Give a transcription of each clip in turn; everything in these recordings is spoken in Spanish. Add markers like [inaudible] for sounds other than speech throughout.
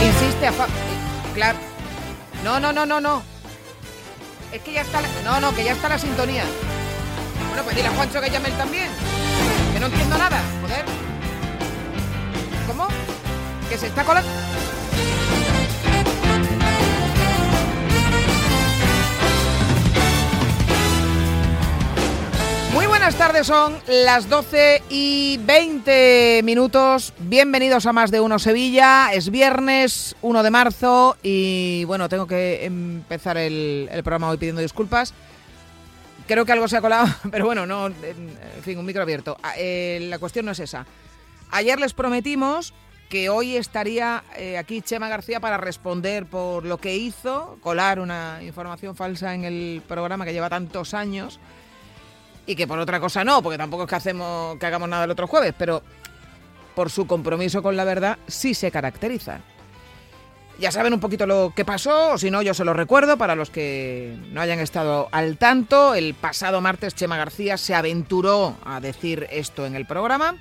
Insiste Claro. No, no, no, no, no. Es que ya está la... No, no, que ya está la sintonía. Bueno, pues dile a Juancho que llame él también. Que no entiendo nada, joder. ¿Cómo? Que se está colando. Buenas tardes, son las 12 y 20 minutos. Bienvenidos a Más de Uno Sevilla. Es viernes 1 de marzo y bueno, tengo que empezar el, el programa hoy pidiendo disculpas. Creo que algo se ha colado, [laughs] pero bueno, no, en fin, un micro abierto. Ah, eh, la cuestión no es esa. Ayer les prometimos que hoy estaría eh, aquí Chema García para responder por lo que hizo, colar una información falsa en el programa que lleva tantos años y que por otra cosa no, porque tampoco es que hacemos que hagamos nada el otro jueves, pero por su compromiso con la verdad sí se caracteriza. Ya saben un poquito lo que pasó, o si no, yo se lo recuerdo para los que no hayan estado al tanto. El pasado martes Chema García se aventuró a decir esto en el programa.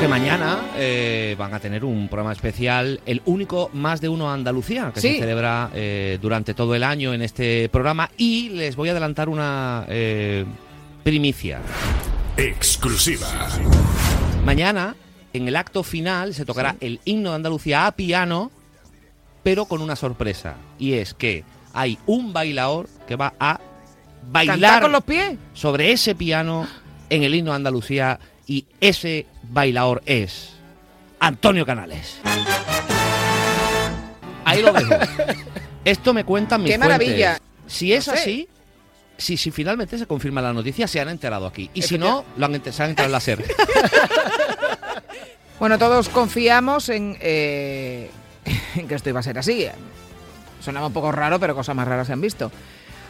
Que mañana eh, van a tener un programa especial, el único Más de Uno Andalucía, que Sí. se celebra eh, durante todo el año en este programa. Y les voy a adelantar una eh, primicia. Exclusiva. Mañana, en el acto final, se tocará el himno de Andalucía a piano, pero con una sorpresa. Y es que hay un bailador que va a ¿Cantar bailar con los pies? sobre ese piano en el himno de Andalucía y ese bailador es Antonio Canales. Ahí lo dejo. [laughs] Esto me cuentan mis ¡Qué maravilla! Si es No sé. así, si, si finalmente se confirma la noticia, se han enterado aquí. Y si no, lo han se han enterado en la SER. [laughs] Bueno, todos confiamos en, eh, [laughs] en que esto iba a ser así. Sonaba un poco raro, pero cosas más raras se han visto.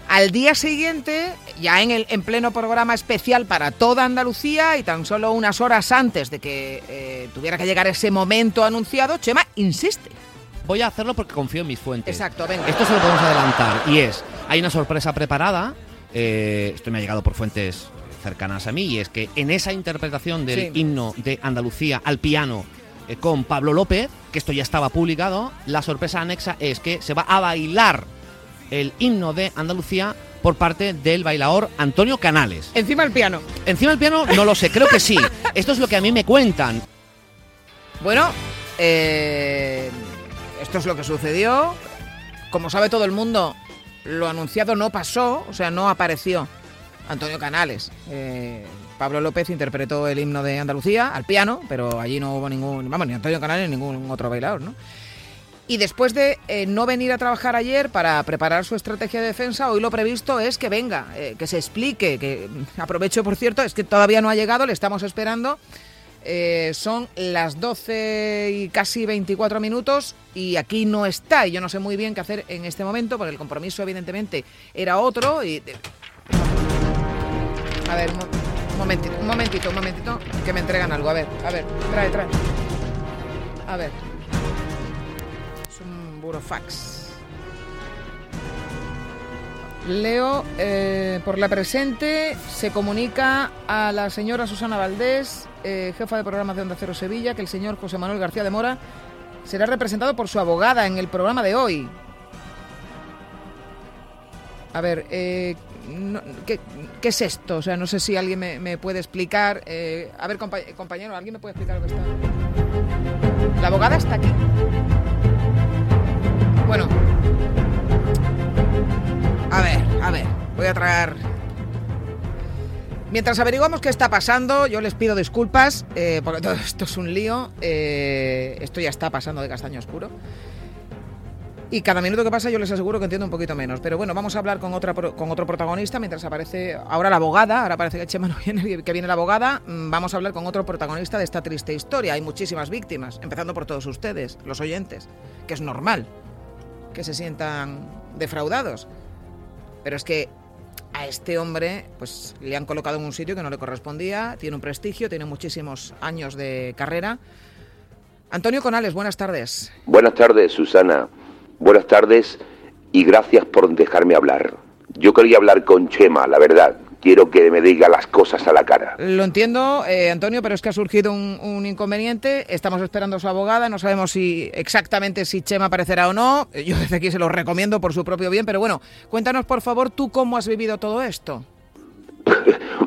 Al día siguiente, ya en, el, en pleno programa especial para toda Andalucía y tan solo unas horas antes de que eh, tuviera que llegar ese momento anunciado, Chema insiste. Voy a hacerlo porque confío en mis fuentes. Exacto, venga. Esto se lo podemos adelantar. Y es, hay una sorpresa preparada. eh, esto me ha llegado por fuentes cercanas a mí. Y es que en esa interpretación del Sí. himno de Andalucía al piano eh, con Pablo López, que esto ya estaba publicado, la sorpresa anexa es que se va a bailar el himno de Andalucía por parte del bailador Antonio Canales. Encima el piano. Encima del piano no lo sé, creo que sí. [laughs] Esto es lo que a mí me cuentan. Bueno, eh, esto es lo que sucedió. Como sabe todo el mundo, lo anunciado no pasó, o sea, no apareció Antonio Canales. Eh, Pablo López interpretó el himno de Andalucía al piano, pero allí no hubo ningún, vamos, ni Antonio Canales ni ningún otro bailador, ¿no? Y después de eh, no venir a trabajar ayer para preparar su estrategia de defensa, hoy lo previsto es que venga, eh, que se explique, que mm, aprovecho por cierto, es que todavía no ha llegado, le estamos esperando. Eh, son las 12 y casi 24 minutos y aquí no está y yo no sé muy bien qué hacer en este momento porque el compromiso evidentemente era otro y... A ver, un momentito, un momentito, un momentito, que me entregan algo. A ver, a ver, trae, trae. A ver. Leo, eh, por la presente, se comunica a la señora Susana Valdés, eh, jefa de programas de Onda Cero Sevilla, que el señor José Manuel García de Mora será representado por su abogada en el programa de hoy. A ver, eh, ¿qué, es esto? O sea, no sé si alguien me, puede explicar. eh, a ver, compa- compañero, ¿alguien me puede explicar lo que está? La abogada está aquí. Bueno. A ver, a ver, voy a traer... Mientras averiguamos qué está pasando, yo les pido disculpas, eh, porque todo [laughs] esto es un lío. eh, esto ya está pasando de castaño oscuro. Y cada minuto que pasa yo les aseguro que entiendo un poquito menos. Pero bueno, vamos a hablar con, otra, con otro protagonista mientras aparece ahora la abogada. Ahora parece que Chema no [laughs] que viene la abogada. Mm, Vamos a hablar con otro protagonista de esta triste historia. Hay muchísimas víctimas, empezando por todos ustedes, los oyentes, que es normal que se sientan defraudados. Pero es que a este hombre pues le han colocado en un sitio que no le correspondía, tiene un prestigio, tiene muchísimos años de carrera. Antonio Conales, buenas tardes. Buenas tardes, Susana. Buenas tardes, y gracias por dejarme hablar. Yo quería hablar con Chema, la verdad. Quiero que me diga las cosas a la cara. Lo entiendo, eh, Antonio, pero es que ha surgido un, un inconveniente. Estamos esperando a su abogada. No sabemos si exactamente si Chema aparecerá o no. Yo desde aquí se lo recomiendo por su propio bien. Pero bueno, cuéntanos por favor tú cómo has vivido todo esto. [laughs]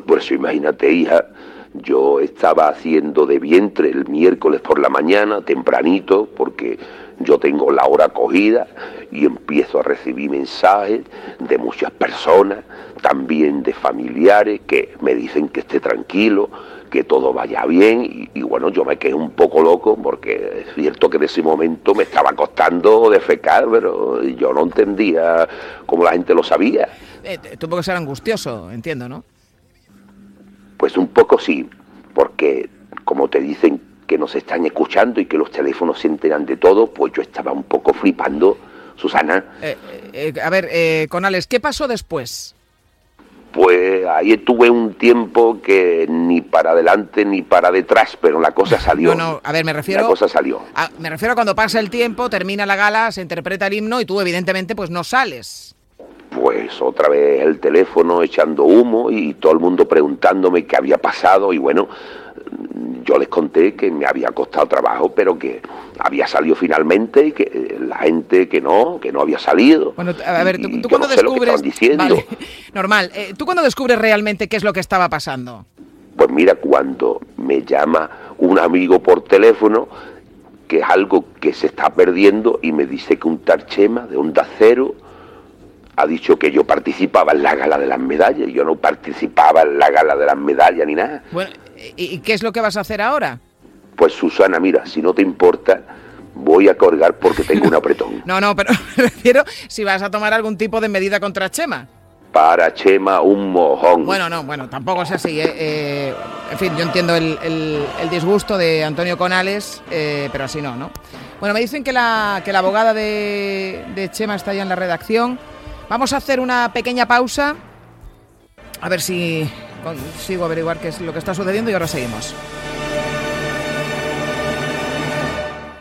Pues imagínate, hija, yo estaba haciendo de vientre el miércoles por la mañana, tempranito, porque yo tengo la hora cogida y empiezo a recibir mensajes de muchas personas, también de familiares que me dicen que esté tranquilo, que todo vaya bien y, y bueno, yo me quedé un poco loco porque es cierto que en ese momento me estaba costando defecar, pero yo no entendía cómo la gente lo sabía. Eh, tuvo que ser angustioso, entiendo, ¿no? Pues un poco sí, porque como te dicen que nos están escuchando y que los teléfonos se enteran de todo, pues yo estaba un poco flipando, Susana. Eh, eh, a ver, eh, Conales, ¿qué pasó después? Pues ahí estuve un tiempo que ni para adelante ni para detrás, pero la cosa salió. No, no, a ver, me refiero... La cosa salió. a- me refiero a cuando pasa el tiempo, termina la gala, se interpreta el himno y tú evidentemente pues no sales. Pues otra vez el teléfono echando humo y todo el mundo preguntándome qué había pasado y bueno, yo les conté que me había costado trabajo, pero que había salido finalmente y que eh, la gente que no, que no había salido. Bueno, a ver, tú, cuando no descubres... Vale, [laughs] normal. Eh, ¿Tú cuando descubres realmente qué es lo que estaba pasando? Pues mira, cuando me llama un amigo por teléfono, que es algo que se está perdiendo, y me dice que un Tarchema de Onda Cero ha dicho que yo participaba en la gala de las medallas. Yo no participaba en la gala de las medallas ni nada. Bueno, ¿y, qué es lo que vas a hacer ahora? Pues Susana, mira, si no te importa, voy a colgar porque tengo un apretón. [laughs] No, no, pero [laughs] me refiero si vas a tomar algún tipo de medida contra Chema. Para Chema, un mojón. Bueno, no, bueno, tampoco es así. ¿eh? Eh, en fin, yo entiendo el, el- el disgusto de Antonio Conales, eh, pero así no, ¿no? Bueno, me dicen que la, que la abogada de, de Chema está ya en la redacción. Vamos a hacer una pequeña pausa. A ver si consigo averiguar qué es lo que está sucediendo y ahora seguimos.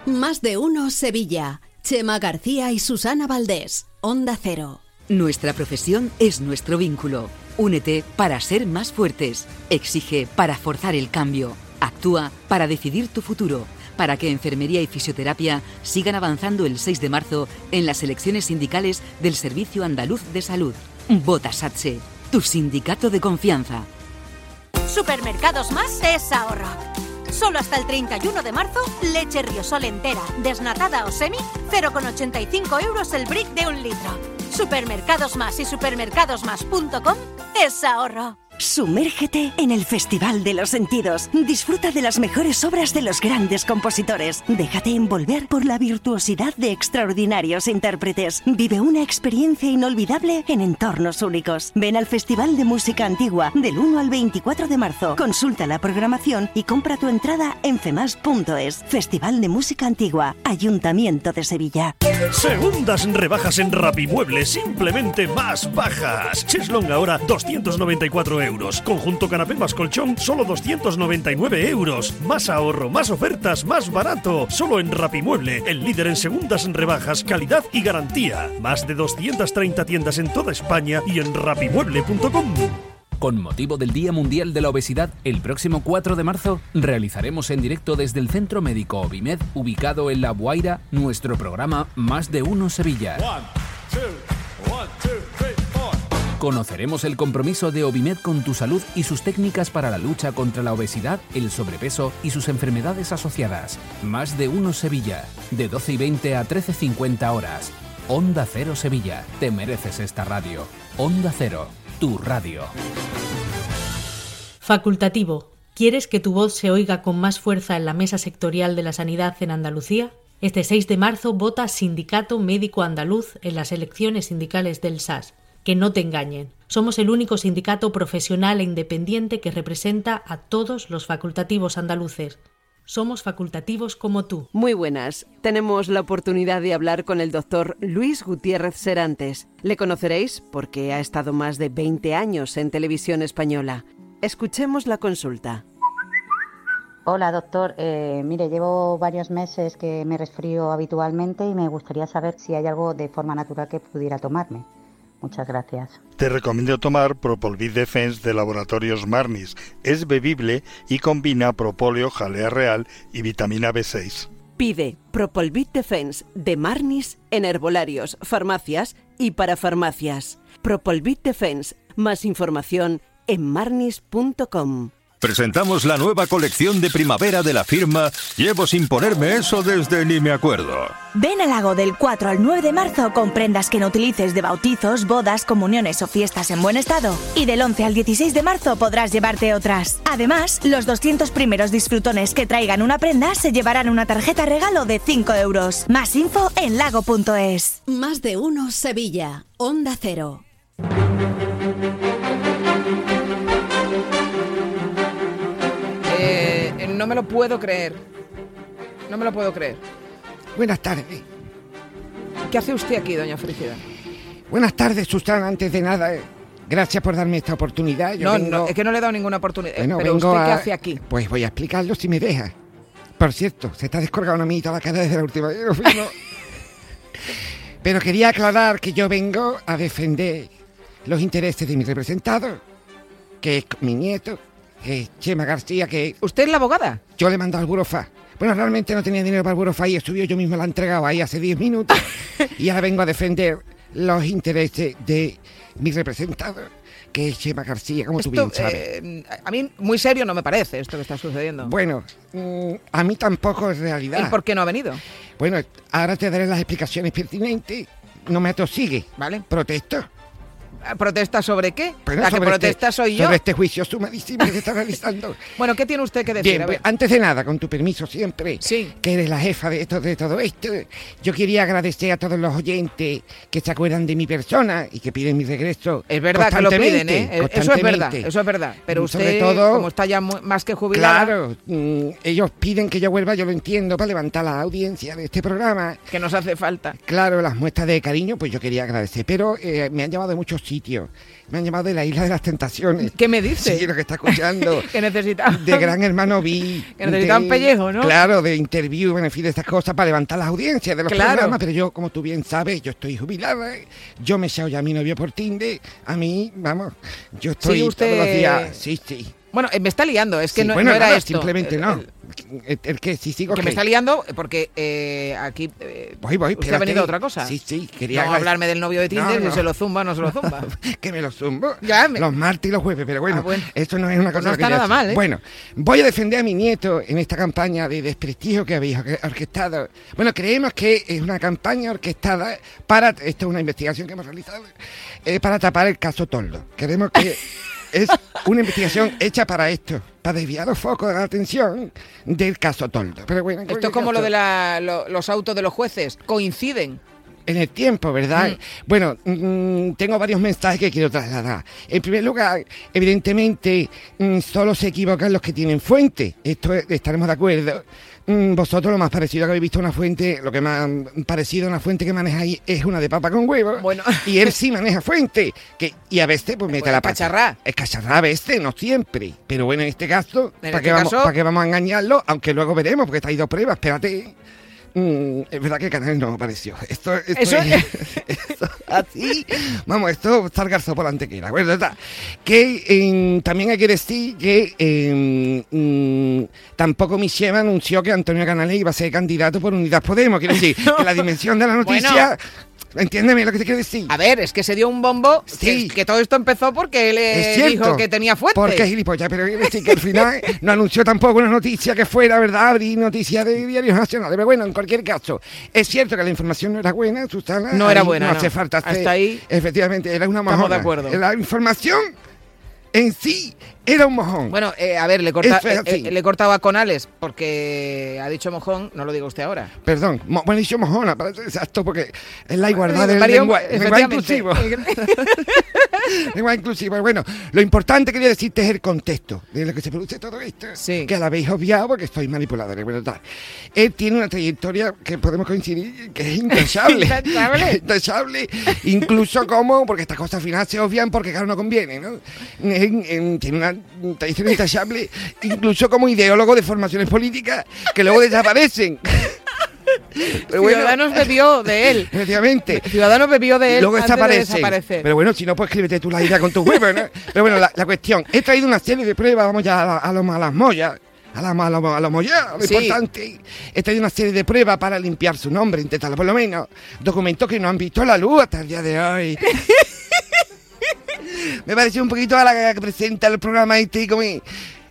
Más de uno Sevilla. Chema García y Susana Valdés. Onda Cero. Nuestra profesión es nuestro vínculo. Únete para ser más fuertes. Exige para forzar el cambio. Actúa para decidir tu futuro. Para que enfermería y fisioterapia sigan avanzando el 6 de marzo en las elecciones sindicales del Servicio Andaluz de Salud. Vota SATSE, tu sindicato de confianza. Supermercados Más es ahorro. Solo hasta el 31 de marzo, leche Riosol entera, desnatada o semi, 0,85 euros el brick de un litro. Supermercados Más y supermercadosmás.com es ahorro. Sumérgete en el Festival de los Sentidos. Disfruta de las mejores obras de los grandes compositores. Déjate envolver por la virtuosidad de extraordinarios intérpretes. Vive una experiencia inolvidable en entornos únicos. Ven al Festival de Música Antigua del 1 al 24 de marzo. Consulta la programación y compra tu entrada en femas.es. Festival de Música Antigua, Ayuntamiento de Sevilla. Segundas rebajas en Rapimueble, simplemente más bajas. Cheslong ahora 294 euros. Conjunto canapé más colchón, solo 299 euros. Más ahorro, más ofertas, más barato. Solo en Rapimueble, el líder en segundas rebajas, calidad y garantía. Más de 230 tiendas en toda España y en rapimueble.com. Con motivo del Día Mundial de la Obesidad, el próximo 4 de marzo realizaremos en directo desde el Centro Médico Obimed, ubicado en La Guaira, nuestro programa Más de Uno Sevilla. One, two, one, two. Conoceremos el compromiso de Obimed con tu salud y sus técnicas para la lucha contra la obesidad, el sobrepeso y sus enfermedades asociadas. Más de Uno Sevilla, de 12 y 20 a 13.50 horas. Onda Cero Sevilla, te mereces esta radio. Onda Cero, tu radio. Facultativo. ¿Quieres que tu voz se oiga con más fuerza en la mesa sectorial de la sanidad en Andalucía? Este 6 de marzo vota Sindicato Médico Andaluz en las elecciones sindicales del SAS. Que no te engañen. Somos el único sindicato profesional e independiente que representa a todos los facultativos andaluces. Somos facultativos como tú. Muy buenas. Tenemos la oportunidad de hablar con el doctor Luis Gutiérrez Serantes. Le conoceréis porque ha estado más de 20 años en televisión española. Escuchemos la consulta. Hola, doctor. Eh, mire, llevo varios meses que me resfrío habitualmente y me gustaría saber si hay algo de forma natural que pudiera tomarme. Muchas gracias. Te recomiendo tomar Propolvid Defense de Laboratorios Marnis. Es bebible y combina propóleo, jalea real y vitamina B6. Pide Propolvid Defense de Marnis en herbolarios, farmacias y para farmacias. Propolvid Defense. Más información en marnis.com. Presentamos la nueva colección de primavera de la firma Llevo sin ponerme eso desde ni me acuerdo. Ven al lago del 4 al 9 de marzo con prendas que no utilices de bautizos, bodas, comuniones o fiestas en buen estado. Y del 11 al 16 de marzo podrás llevarte otras. Además, los 200 primeros disfrutones que traigan una prenda se llevarán una tarjeta regalo de 5 euros. Más info en lago.es. Más de uno Sevilla. Onda Cero. No me lo puedo creer. No me lo puedo creer. Buenas tardes. ¿Qué hace usted aquí, doña Felicidad? Buenas tardes, Susana. Antes de nada, eh, gracias por darme esta oportunidad. Yo no, vengo- no, es que no le he dado ninguna oportunidad. Bueno, Pero vengo usted qué a- hace aquí. Pues voy a explicarlo si me deja. Por cierto, se está descolgando una amiguita la cara desde la última vez. [laughs] Pero quería aclarar que yo vengo a defender los intereses de mi representado, que es mi nieto, es Chema García, que... ¿Usted es la abogada? Yo le he mandado al burofax. Bueno, realmente no tenía dinero para el burofax y subido yo mismo la he entregado ahí hace 10 minutos. [laughs] y ahora vengo a defender los intereses de mi representado, que es Chema García, como tú bien sabes. eh, a mí muy serio no me parece esto que está sucediendo. Bueno, mm, a mí tampoco es realidad. ¿Y por qué no ha venido? Bueno, ahora te daré las explicaciones pertinentes. No me atosigue. Vale. Protesto. ¿Protesta sobre qué? La que sobre protesta este- soy yo. Sobre este juicio sumadísimo que se está realizando. [laughs] Bueno, ¿qué tiene usted que decir? Bien, A pues, ver. antes de nada, con tu permiso siempre, Sí. que eres la jefa de, esto, de todo esto, yo quería agradecer a todos los oyentes que se acuerdan de mi persona y que piden mi regreso. Es verdad que lo piden, ¿eh? Eso es verdad, eso es verdad. Pero Mm, sobre usted, todo- como está ya más que jubilada, Claro, mm, ellos piden que yo vuelva, yo lo entiendo, para levantar la audiencia de este programa. que nos hace falta. Claro, las muestras de cariño, pues yo quería agradecer, pero eh, me han llamado de muchos sitios. Me han llamado de la Isla de las Tentaciones. ¿Qué me dice? Sí, lo que está escuchando. [laughs] que necesita. de Gran Hermano vi. [laughs] Que necesita un pellejo, ¿no? Claro, de interview, en fin, de estas cosas para levantar las audiencias de los Claro. programas. Pero yo, como tú bien sabes, yo estoy jubilada. Yo me he ya a mi novio por Tinder. A mí, vamos, yo estoy Sí, usted- todos los días. Sí, sí. Bueno, eh, me está liando, es que Sí, no, bueno, no era nada, esto. Simplemente El- no. el- que si sigo que me ¿qué? está liando porque eh, aquí eh, Voy, voy, usted ha venido otra cosa. Sí, sí, quería no hablarme del novio de Tinder, No, no. si se lo zumba o no se lo zumba. [laughs] que me lo zumbo. Ya, me- Los martes y los jueves, pero bueno, Ah, bueno. esto no es una Pues cosa no que está nada mal, ¿eh? Bueno, voy a defender a mi nieto en esta campaña de desprestigio que habéis orque- orquestado. Bueno, creemos que es una campaña orquestada para, esto es una investigación que hemos realizado, eh, para tapar el caso Toldo. Queremos que [laughs] es una investigación hecha para esto, para desviar los focos de la atención del caso Toldo. Pero bueno, Esto es como lo de la- lo- los autos de los jueces, coinciden. en el tiempo, ¿verdad? Mm. Bueno, mm, tengo varios mensajes que quiero trasladar. En primer lugar, evidentemente, mm, solo se equivocan los que tienen fuente. Esto es- estaremos de acuerdo. Mm, Vosotros lo más parecido que habéis visto a una fuente, lo que más parecido a una fuente que manejáis es una de papa con huevo. Bueno. Y él sí maneja fuente. Que, y a veces pues mete la pata. cacharrá. Es cacharrá a veces, no siempre. Pero bueno, en este caso, En ¿para este qué, vamos, ¿para qué vamos a engañarlo? Aunque luego veremos, porque está ahí dos pruebas, espérate. Mm, es verdad que el canal no apareció. Esto, esto Eso es, [laughs] esto- así. Vamos, esto está el garzo por la antequera. Bueno, está. Que eh, también hay que decir que eh, mm, tampoco anunció que Antonio Canales iba a ser candidato por Unidas Podemos. Quiero decir, [laughs] que la dimensión de la noticia. Entiéndeme lo que te quiero decir. A ver, es que se dio un bombo, Sí. que, que todo esto empezó porque él eh, Es cierto. dijo que tenía fuente. Porque es gilipollas, pero quiero decir que al final no anunció tampoco una noticia que fuera, ¿verdad? Abrir noticia de diarios nacionales. Pero bueno, en cualquier caso, es cierto que la información no era buena, Susana. No era buena, No no. hace falta Hasta ahí Efectivamente, era una estamos mojona. de acuerdo. La información en sí era un mojón. Bueno, eh, a ver, le, corta, eh, eh, le cortaba con Alex porque ha dicho mojón, no lo diga usted ahora. Perdón, mo- bueno, dicho mojona, exacto, porque es la igualdad del lenguaje, efectivamente. inclusivo. [laughs] [laughs] lenguaje inclusivo. Bueno, lo importante quería decirte es el contexto de lo que se produce todo esto. Que a la habéis obviado porque estoy manipulador. Bueno, tal. Él tiene una trayectoria que podemos coincidir que es intachable. [laughs] Intachable. intachable. Incluso como, porque estas cosas al final se obvian porque claro no conviene, ¿no? En- en- tiene una tradición intachable, incluso como ideólogo de formaciones políticas que luego desaparecen. [laughs] Pero bueno, Ciudadanos bebió de él. Efectivamente. Ciudadanos bebió de él. Luego antes de desaparecen. desaparecer. Pero bueno, si no, pues escríbete tú la idea con tu huevo, ¿no? Pero bueno, la, la cuestión. He traído una serie de pruebas, vamos ya a, la- a, lo- a las mollas. A la, a lo, a lo molla, lo Sí. importante. He traído una serie de pruebas para limpiar su nombre, intentarlo por lo menos. Documentos que no han visto la luz hasta el día de hoy. [laughs] Me pareció un poquito a la que presenta el programa este, como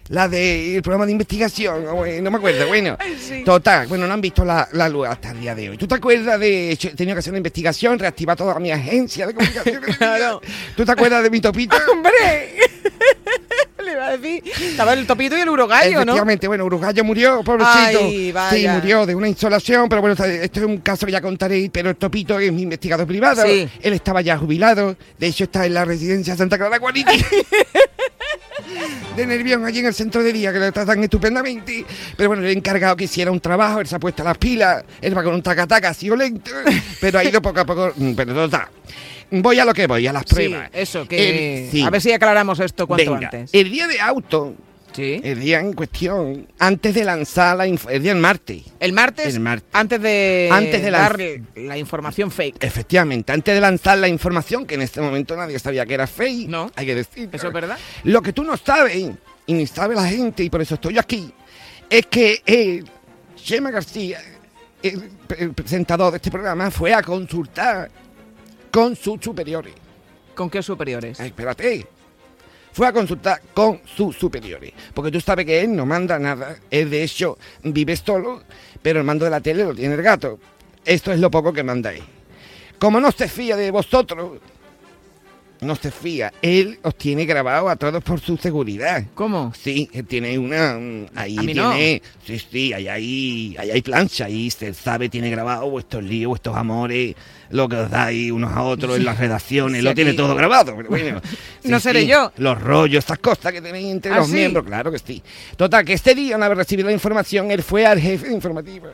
la del programa de investigación, eh, no me acuerdo, bueno. Total, bueno, no han visto la, la luz hasta el día de hoy. ¿Tú te acuerdas de, he tenido que hacer una investigación, reactivar toda mi agencia de comunicación? [laughs] claro. ¿Tú te acuerdas de mi topito? [laughs] ¡Hombre! [laughs] Le iba a decir. Estaba el topito y el urogallo, ¿no? Efectivamente, bueno, Uruguayo murió, pobrecito. Ay, Sí, murió de una insolación, pero bueno, esto es un caso que ya contaré, pero el Topito es mi investigador privado. Sí. Él estaba ya jubilado, de hecho está en la residencia Santa Clara Quality. [laughs] de Nervión, allí en el centro de día, que lo tratan estupendamente. Pero bueno, le he encargado que hiciera un trabajo, él se ha puesto las pilas, él va con un tacataca así violento, pero ha ido poco a poco, mm, pero total. Voy a lo que voy, a las Sí, pruebas. eso, que. El- sí. A ver si aclaramos esto cuanto Venga, antes. El día de auto, el día en cuestión, antes de lanzar la el día del martes. El martes, El martes. antes de, Antes de dar la información fake. Efectivamente, antes de lanzar la información, que en este momento nadie sabía que era fake, no. hay que decir. ¿Eso es verdad? Lo que tú no sabes, y ni sabe la gente, y por eso estoy aquí, es que él, Chema García, el, el presentador de este programa, fue a consultar con sus superiores. ¿Con qué superiores? Ay, espérate. Fue a consultar con sus superiores. Porque tú sabes que él no manda nada. Él, de hecho, vive solo, pero el mando de la tele lo tiene el gato. Esto es lo poco que manda él. Como no se fía de vosotros, no se fía. Él os tiene grabado a todos por su seguridad. ¿Cómo? Sí, tiene una... mm, Ahí A mí no. tiene... Sí, sí, ahí hay, ahí hay plancha. Ahí se sabe, tiene grabado vuestros líos, vuestros amores, lo que os dais unos a otros en las redacciones. Sí, lo tiene aquí- todo grabado. pero bueno, [laughs] No seré yo. Los rollos, estas cosas que tenéis entre ¿Ah, los sí? miembros, claro que sí. Total, que este día, una vez recibido la información, él fue al jefe de informativa.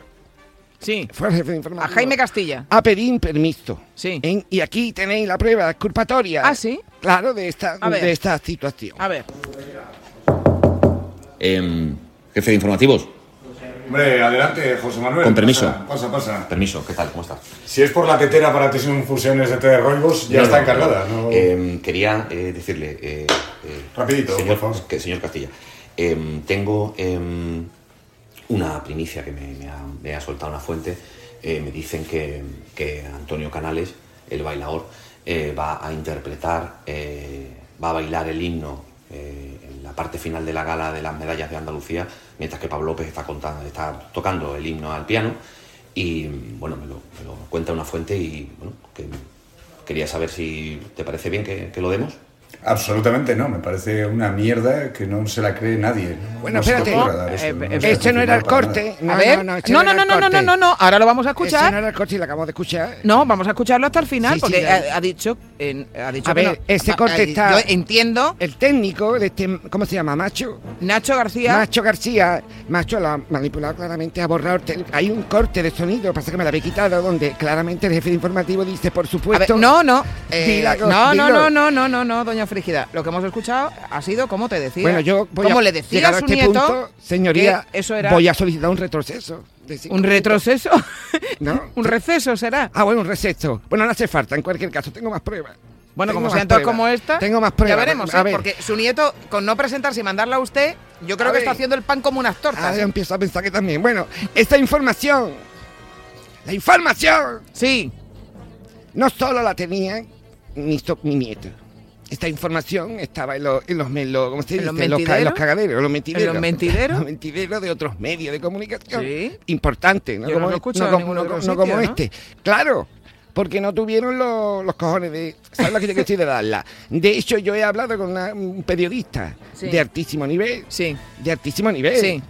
Sí. Fue al jefe de informativa. A Jaime Castilla. A pedir permiso. Sí. En- y aquí tenéis la prueba exculpatoria. Ah, sí. Claro, de esta, de esta situación. A ver. Em, jefe de informativos. Hombre, adelante, José Manuel. Con permiso. Pasa, pasa, pasa. Permiso, ¿qué tal? ¿Cómo estás? Si es por la tetera para Tesión Fusiones de T. Roibos, ya No, está no, encargada. no. ¿no? Em, quería eh, decirle. eh, eh, Rapidito, señor, por favor. que- señor Castilla. em, tengo una primicia que me, ha, soltado una fuente. Eh, me dicen que, que Antonio Canales, el bailador, eh, va a interpretar, eh, va a bailar el himno en la parte final de la gala de las medallas de Andalucía, mientras que Pablo López está, contando, está tocando el himno al piano. Y bueno, me lo, cuenta una fuente y bueno, que quería saber si te parece bien que lo demos. Absolutamente no, me parece una mierda que no se la cree nadie. Bueno, No espérate. Eh, no eh, este no era el corte. A ver. No, este No, no, no, no, no, no, no. Ahora lo vamos a Ese escuchar. no era el corte y lo acabamos de escuchar. No, vamos a escucharlo hasta el final, Sí, sí, porque ya. ha, ha dicho, ha dicho A que ver, no. ese Ah, corte está. Yo entiendo. El técnico de este. ¿Cómo se llama? Macho. Nacho García. Macho García. Macho lo ha manipulado claramente, ha borrado. Hay un corte de sonido, pasa que me lo había quitado, donde claramente el jefe de informativo dice, por A supuesto. ver, no, no. eh, no, no, no, no, no, no, no, doña Frígida. Lo que hemos escuchado ha sido como te decía. Bueno, yo voy como a, le decía a su este nieto. punto, señoría, eso era voy a solicitar un retroceso. Un retroceso. [laughs] ¿No? [laughs] un receso será. Ah, bueno, un receso. Bueno, no hace falta, en cualquier caso, tengo más pruebas. Bueno, Tengo como sean todas como esta, Tengo más pruebas. ya veremos, A ¿eh? ver. porque su nieto, con no presentarse y mandarla a usted, yo creo A que ver. está haciendo el pan como unas tortas. Ahora ¿eh? empiezo a pensar que también. Bueno, esta información. La información. Sí. No solo la tenía mi, so- mi nieto. Esta información estaba en, los- en los, en los- ¿cómo se ¿En los dice? En los, ca- en los mentideros? cagaderos, los mentideros. ¿En los mentideros? [laughs] Los mentideros de otros medios de comunicación. Sí. Importantes, ¿no? Yo no como, no en como- ningún no- no como ¿no? este. Claro. Porque no tuvieron los, los cojones de... ¿Sabes lo que yo estoy de darla? De hecho, yo he hablado con una- un periodista Sí. de altísimo nivel. Sí. De altísimo nivel. Sí.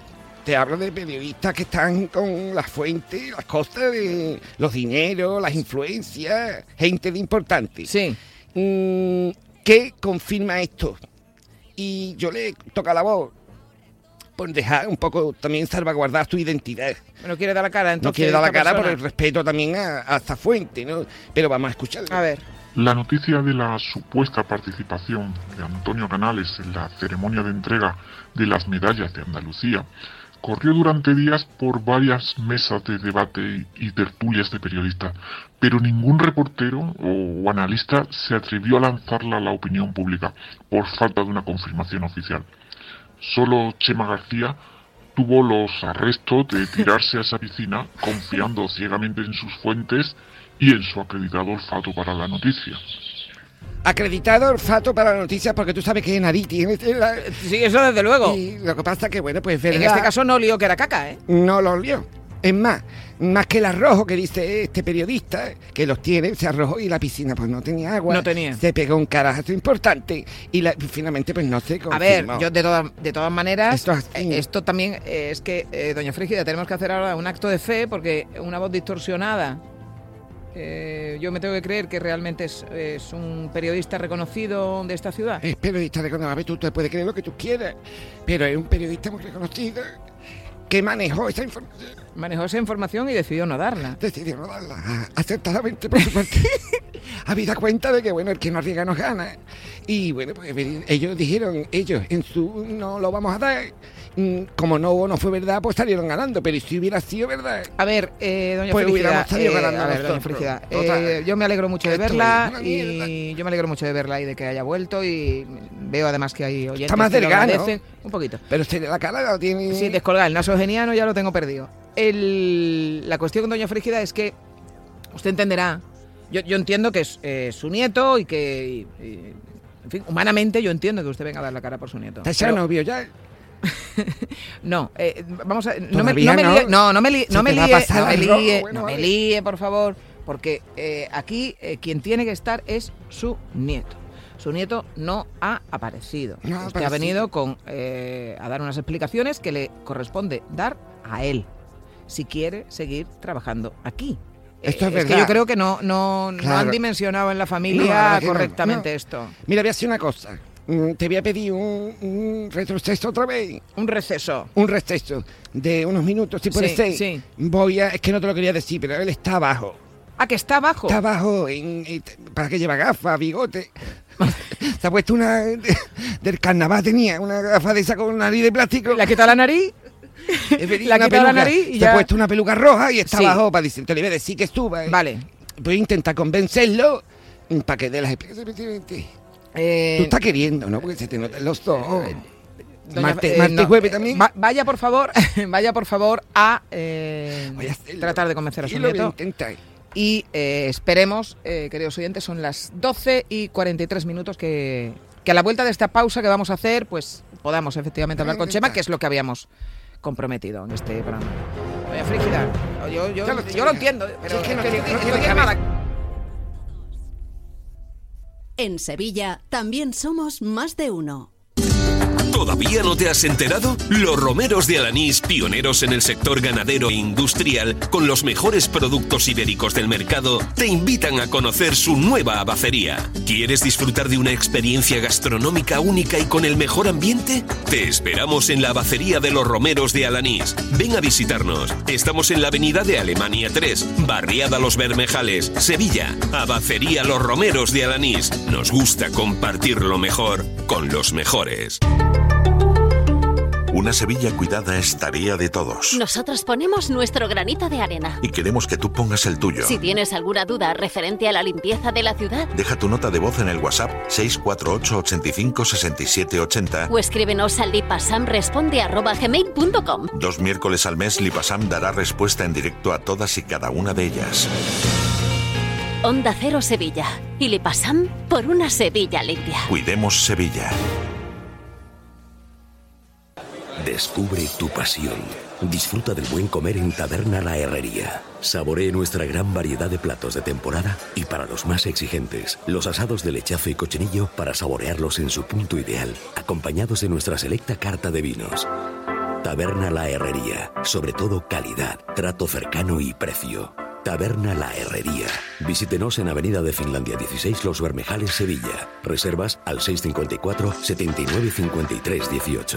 Te hablo de periodistas que están con las fuentes, las costas de los dineros, las influencias, gente de importante. Sí. Mm, ¿Qué confirma esto? Y yo le toca la voz por dejar un poco también salvaguardar su identidad. No quiere dar la cara, entonces. no quiere dar la cara por el respeto también a, a esta fuente, ¿no? Pero vamos a escucharlo. A ver. La noticia de la supuesta participación de Antonio Canales en la ceremonia de entrega de las medallas de Andalucía corrió durante días por varias mesas de debate y tertulias de periodistas, pero ningún reportero o analista se atrevió a lanzarla a la opinión pública por falta de una confirmación oficial. Solo Chema García tuvo los arrestos de tirarse a esa piscina confiando ciegamente en sus fuentes y en su acreditado olfato para la noticia. Acreditado olfato para la noticia porque tú sabes que Nariz tiene... Sí, eso desde luego. Y lo que pasa es que, bueno, pues es En este caso no lió que era caca, ¿eh? no lo olió. Es más, más que el arrojo que dice este periodista, que los tiene, se arrojó y la piscina pues no tenía agua. No tenía. Se pegó un carajazo importante y la- finalmente pues no se A ver, yo de todas, de todas maneras, Esto es así. también eh, es que, eh, doña Frígida, tenemos que hacer ahora un acto de fe porque una voz distorsionada, eh, yo me tengo que creer que realmente es, es un periodista reconocido de esta ciudad. Es periodista reconocido, a ver, tú te puedes creer lo que tú quieras, pero es un periodista muy reconocido que manejó esa información. Manejó esa información y decidió no darla. Decidió no darla, acertadamente por su parte. [laughs] Habida cuenta de que, bueno, el que no arriesga no gana. Y bueno, pues ellos dijeron, ellos en su no lo vamos a dar. Mm, Como no, no fue verdad, pues salieron ganando. Pero si hubiera sido verdad, A ver, eh, doña Pues hubiéramos salido eh, ganando a ver, doña Total. eh, yo me alegro mucho de verla y yo me alegro mucho de verla y de que haya vuelto y veo además que hay oyentes está más delgado. Un poquito. Pero usted la cara la tiene. Sí, descolgar el nasogeniano ya lo tengo perdido. El- la cuestión con doña Frígida es que usted entenderá. Yo, yo entiendo que es eh, su nieto y que, y- y- en fin, humanamente yo entiendo que usted venga a dar la cara por su nieto. Está Pero- novio ya. [laughs] no, eh, vamos a. No me, Todavía no me no. líe, no, no me líe, no me líe, pasar no me el rojo, líe, bueno, no me vale. líe, por favor, porque eh, aquí eh, quien tiene que estar es su nieto. Su nieto no ha aparecido. No ha Usted ha venido con, eh, a dar unas explicaciones que le corresponde dar a él, si quiere seguir trabajando aquí. Esto es que verdad. yo creo que no, no, no han dimensionado en la No, familia que no, correctamente no. esto. Mira, voy a una cosa. Mm, Te voy a pedir un, un retroceso otra vez. Un receso. Un receso de unos minutos, si puede Sí, ser. sí. Voy a. Es que no te lo quería decir, pero él está abajo. Ah, que está abajo. Está abajo. En, en- para que lleva gafas, bigote. [laughs] Se ha puesto una. del carnaval tenía, una gafa de esa con nariz de plástico. ¿La quita la nariz? [laughs] La quita la nariz y Se ya- ha puesto una peluca roja y está Sí. abajo para decir, te le voy a decir que suba. Vale. Voy a intentar convencerlo mm, para que dé las explicaciones. Eh, Tú estás queriendo, ¿no? Porque se te notan los ojos. Doña- Martes, eh, martes no, jueves eh, también. va- vaya por favor, [laughs] vaya por favor a eh, tratar de convencer a su voy a nieto. Y eh, esperemos, eh, queridos oyentes, son las 12 y 43 minutos que, que a la vuelta de esta pausa que vamos a hacer, pues podamos efectivamente hablar con Chema, que es lo que habíamos comprometido en este programa. Doña Frígida, yo, yo, Ya lo yo lo entiendo, pero es que no es que tiene- no En Sevilla también somos más de uno. ¿Todavía no te has enterado? Los romeros de Alanís, pioneros en el sector ganadero e industrial, con los mejores productos ibéricos del mercado, te invitan a conocer su nueva abacería. ¿Quieres disfrutar de una experiencia gastronómica única y con el mejor ambiente? Te esperamos en la abacería de los romeros de Alanís. Ven a visitarnos. Estamos en la avenida de Alemania 3, barriada Los Bermejales, Sevilla. Abacería Los Romeros de Alanís. Nos gusta compartir lo mejor con los mejores. Una Sevilla cuidada es tarea de todos. Nosotros ponemos nuestro granito de arena. Y queremos que tú pongas el tuyo. Si tienes alguna duda referente a la limpieza de la ciudad, Deja tu nota de voz en el WhatsApp 648 85 67 80. o escríbenos al lipasamresponde.gmail.com. Dos miércoles al mes Lipasam dará respuesta en directo a todas y cada una de ellas. Onda Cero Sevilla. Y Lipasam por una Sevilla limpia. Cuidemos Sevilla. Descubre tu pasión. Disfruta del buen comer en Taberna La Herrería. Saboree nuestra gran variedad de platos de temporada y para los más exigentes, los asados de lechazo y cochinillo para saborearlos en su punto ideal, acompañados de nuestra selecta carta de vinos. Taberna La Herrería. Sobre todo calidad, trato cercano y precio. Taberna La Herrería. Visítenos en Avenida de Finlandia 16 Los Bermejales, Sevilla. Reservas al 654 79 53 18.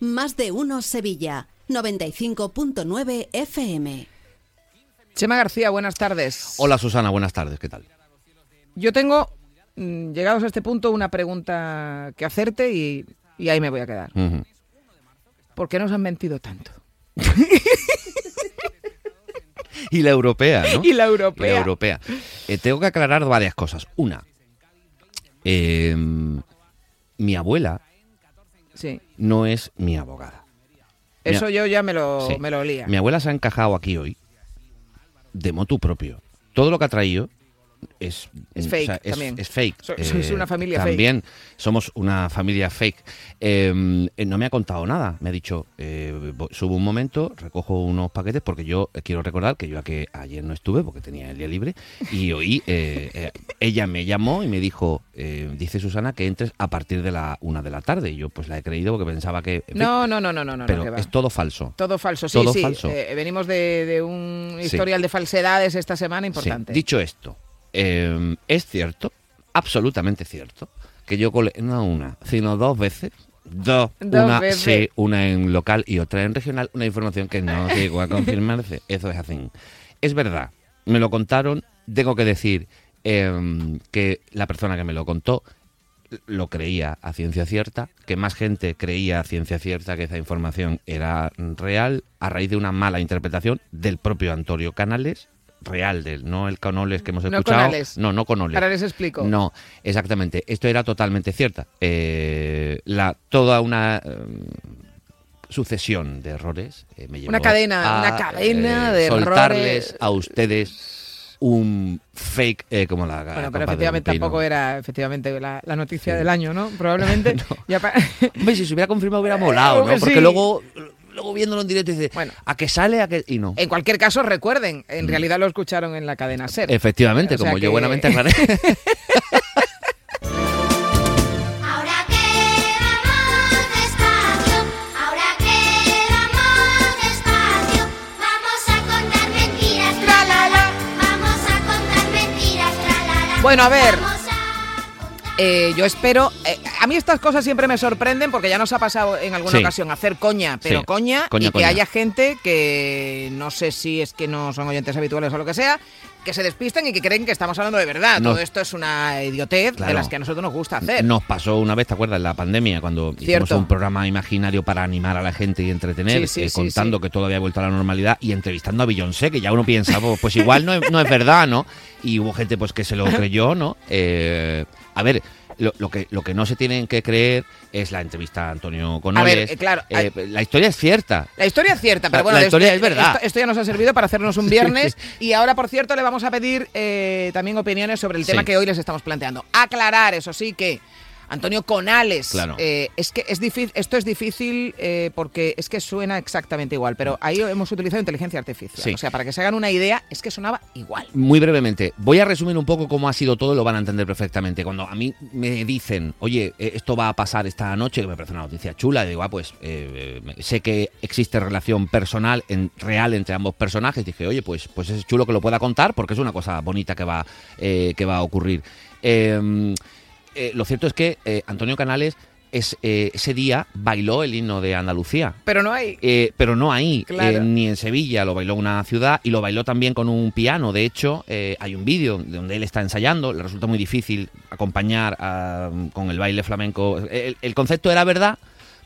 Más de uno Sevilla. 95.9 FM. Chema García, buenas tardes. Hola Susana, buenas tardes, ¿qué tal? Yo tengo, mm, llegados a este punto, una pregunta que hacerte y, y ahí me voy a quedar. ¿Por qué nos han mentido tanto? Y la europea, ¿no? Y la europea. La europea. Eh, tengo que aclarar varias cosas. Una, eh, mi abuela Sí. no es mi abogada. Mi Eso yo ya me lo, Sí. me lo olía. Mi abuela se ha encajado aquí hoy de motu propio. Todo lo que ha traído es, Es o fake sea, es, también. es fake. So- sois una familia fake. También somos una familia fake. Eh, eh, no me ha contado nada. Me ha dicho, eh, subo un momento, recojo unos paquetes, porque yo eh, quiero recordar que yo aquí ayer no estuve porque tenía el día libre y hoy eh, eh, ella me llamó y me dijo, eh, dice Susana que entres a partir de la una de la tarde. Y yo pues la he creído porque pensaba que... en fin, No, no, no, no, no, no. pero que es todo falso. Todo falso, sí, Todo sí. falso. Eh, venimos de, de un Sí. historial de falsedades esta semana Sí. importante. Dicho esto, eh, es cierto, absolutamente cierto, que yo colé no una, sino dos veces, dos, Dos una, veces. sí, una en local y otra en regional, una información que no [laughs] llegó a confirmarse. Eso es así. Es verdad, me lo contaron, tengo que decir eh, que la persona que me lo contó lo creía a ciencia cierta, que más gente creía a ciencia cierta que esa información era real a raíz de una mala interpretación del propio Antonio Canales, real de no el Canoles que hemos No escuchado. Conales. No, no Conoles. Ahora les explico. No, exactamente. Esto era totalmente cierta. Eh, la, toda una eh, sucesión de errores eh, me llevó Una cadena- a, una cadena de soltarles errores. a ustedes un fake eh, como la Bueno, pero efectivamente tampoco era efectivamente la, la noticia del año, ¿no? [laughs] Probablemente. ya pa- Hombre, si se hubiera confirmado hubiera molado, [laughs] ¿no? Porque sí. luego, luego viéndolo en directo dice, a que sale, a que... Y no. En cualquier caso, recuerden, en realidad lo escucharon en la cadena SER. Efectivamente, O sea como yo que- buenamente aclaré. [laughs] Ahora que vamos despacio, vamos a contar mentiras, tra la la. Vamos a contar mentiras, tra la la. Bueno, a ver. Eh, yo espero. eh, a mí estas cosas siempre me sorprenden porque ya nos ha pasado en alguna Sí. ocasión hacer coña, pero Sí. coña, Coña, y que haya gente que no sé si es que no son oyentes habituales o lo que sea, que se despisten y que creen que estamos hablando de verdad. Todo esto es una idiotez de las que a nosotros nos gusta hacer. Nos pasó una vez, ¿te acuerdas? En la pandemia, cuando hicimos un programa imaginario para animar a la gente y entretener, Sí, sí, eh, sí, contando que todo había vuelto a la normalidad y entrevistando a Beyoncé, que ya uno piensa, pues, pues igual no es, no es verdad, ¿no? Y hubo gente pues que se lo [laughs] creyó, ¿no? Eh, a ver, lo, lo que, lo que no se tienen que creer es la entrevista a Antonio Conoles. eh, claro, Eh, la historia es cierta. La historia es cierta, pero bueno, la historia esto, es verdad. Esto, esto ya nos ha servido para hacernos un viernes. [laughs] Y ahora, por cierto, le vamos a pedir eh, también opiniones sobre el tema Sí. que hoy les estamos planteando. Aclarar, eso sí, que Antonio Conales. Claro. eh, es que es difícil, esto es difícil eh, porque es que suena exactamente igual, pero ahí hemos utilizado inteligencia artificial. Sí. O sea, para que se hagan una idea, es que sonaba igual. Muy brevemente, voy a resumir un poco cómo ha sido todo y lo van a entender perfectamente. Cuando a mí me dicen, oye, eh, esto va a pasar esta noche, que me parece una noticia chula, digo, ah, pues eh, sé que existe relación personal, en, real entre ambos personajes. Dije, oye, pues, pues es chulo que lo pueda contar porque es una cosa bonita que va, que va a ocurrir. Eh, eh, lo cierto es que eh, Antonio Canales es, eh, ese día bailó el himno de Andalucía. Pero no hay. Eh, pero no ahí, Claro. eh, ni en Sevilla, lo bailó una ciudad y lo bailó también con un piano. De hecho, hay un vídeo de donde él está ensayando, le resulta muy difícil acompañar a- con el baile flamenco. El, el concepto era verdad,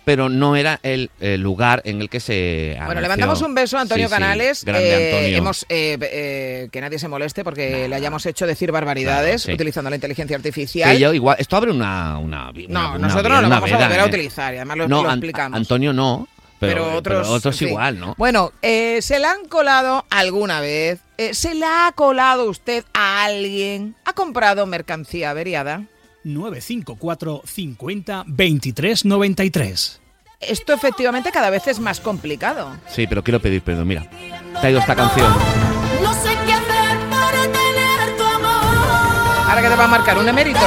pero no era el, el lugar en el que se... Bueno, anunció. le mandamos un beso a Antonio Sí, sí, Canales. grande Eh, Antonio. Hemos, eh, eh, que nadie se moleste porque le hayamos hecho decir barbaridades Claro, utilizando la inteligencia artificial. Yo igual, esto abre una... una, una- No, una- nosotros no lo vamos a volver a ¿eh? utilizar y además lo, no, lo An- explicamos. Antonio no, pero, pero otros, pero otros igual, ¿no? Bueno, eh, ¿se le han colado alguna vez? Eh, ¿Se le ha colado usted a alguien? ¿Ha comprado mercancía averiada? 954 50 23 93. Esto efectivamente cada vez es más complicado. Sí, pero quiero pedir perdón. Mira, te ha ido esta canción. No sé qué hacer para tener tu amor. Ahora que te va a marcar un emérito.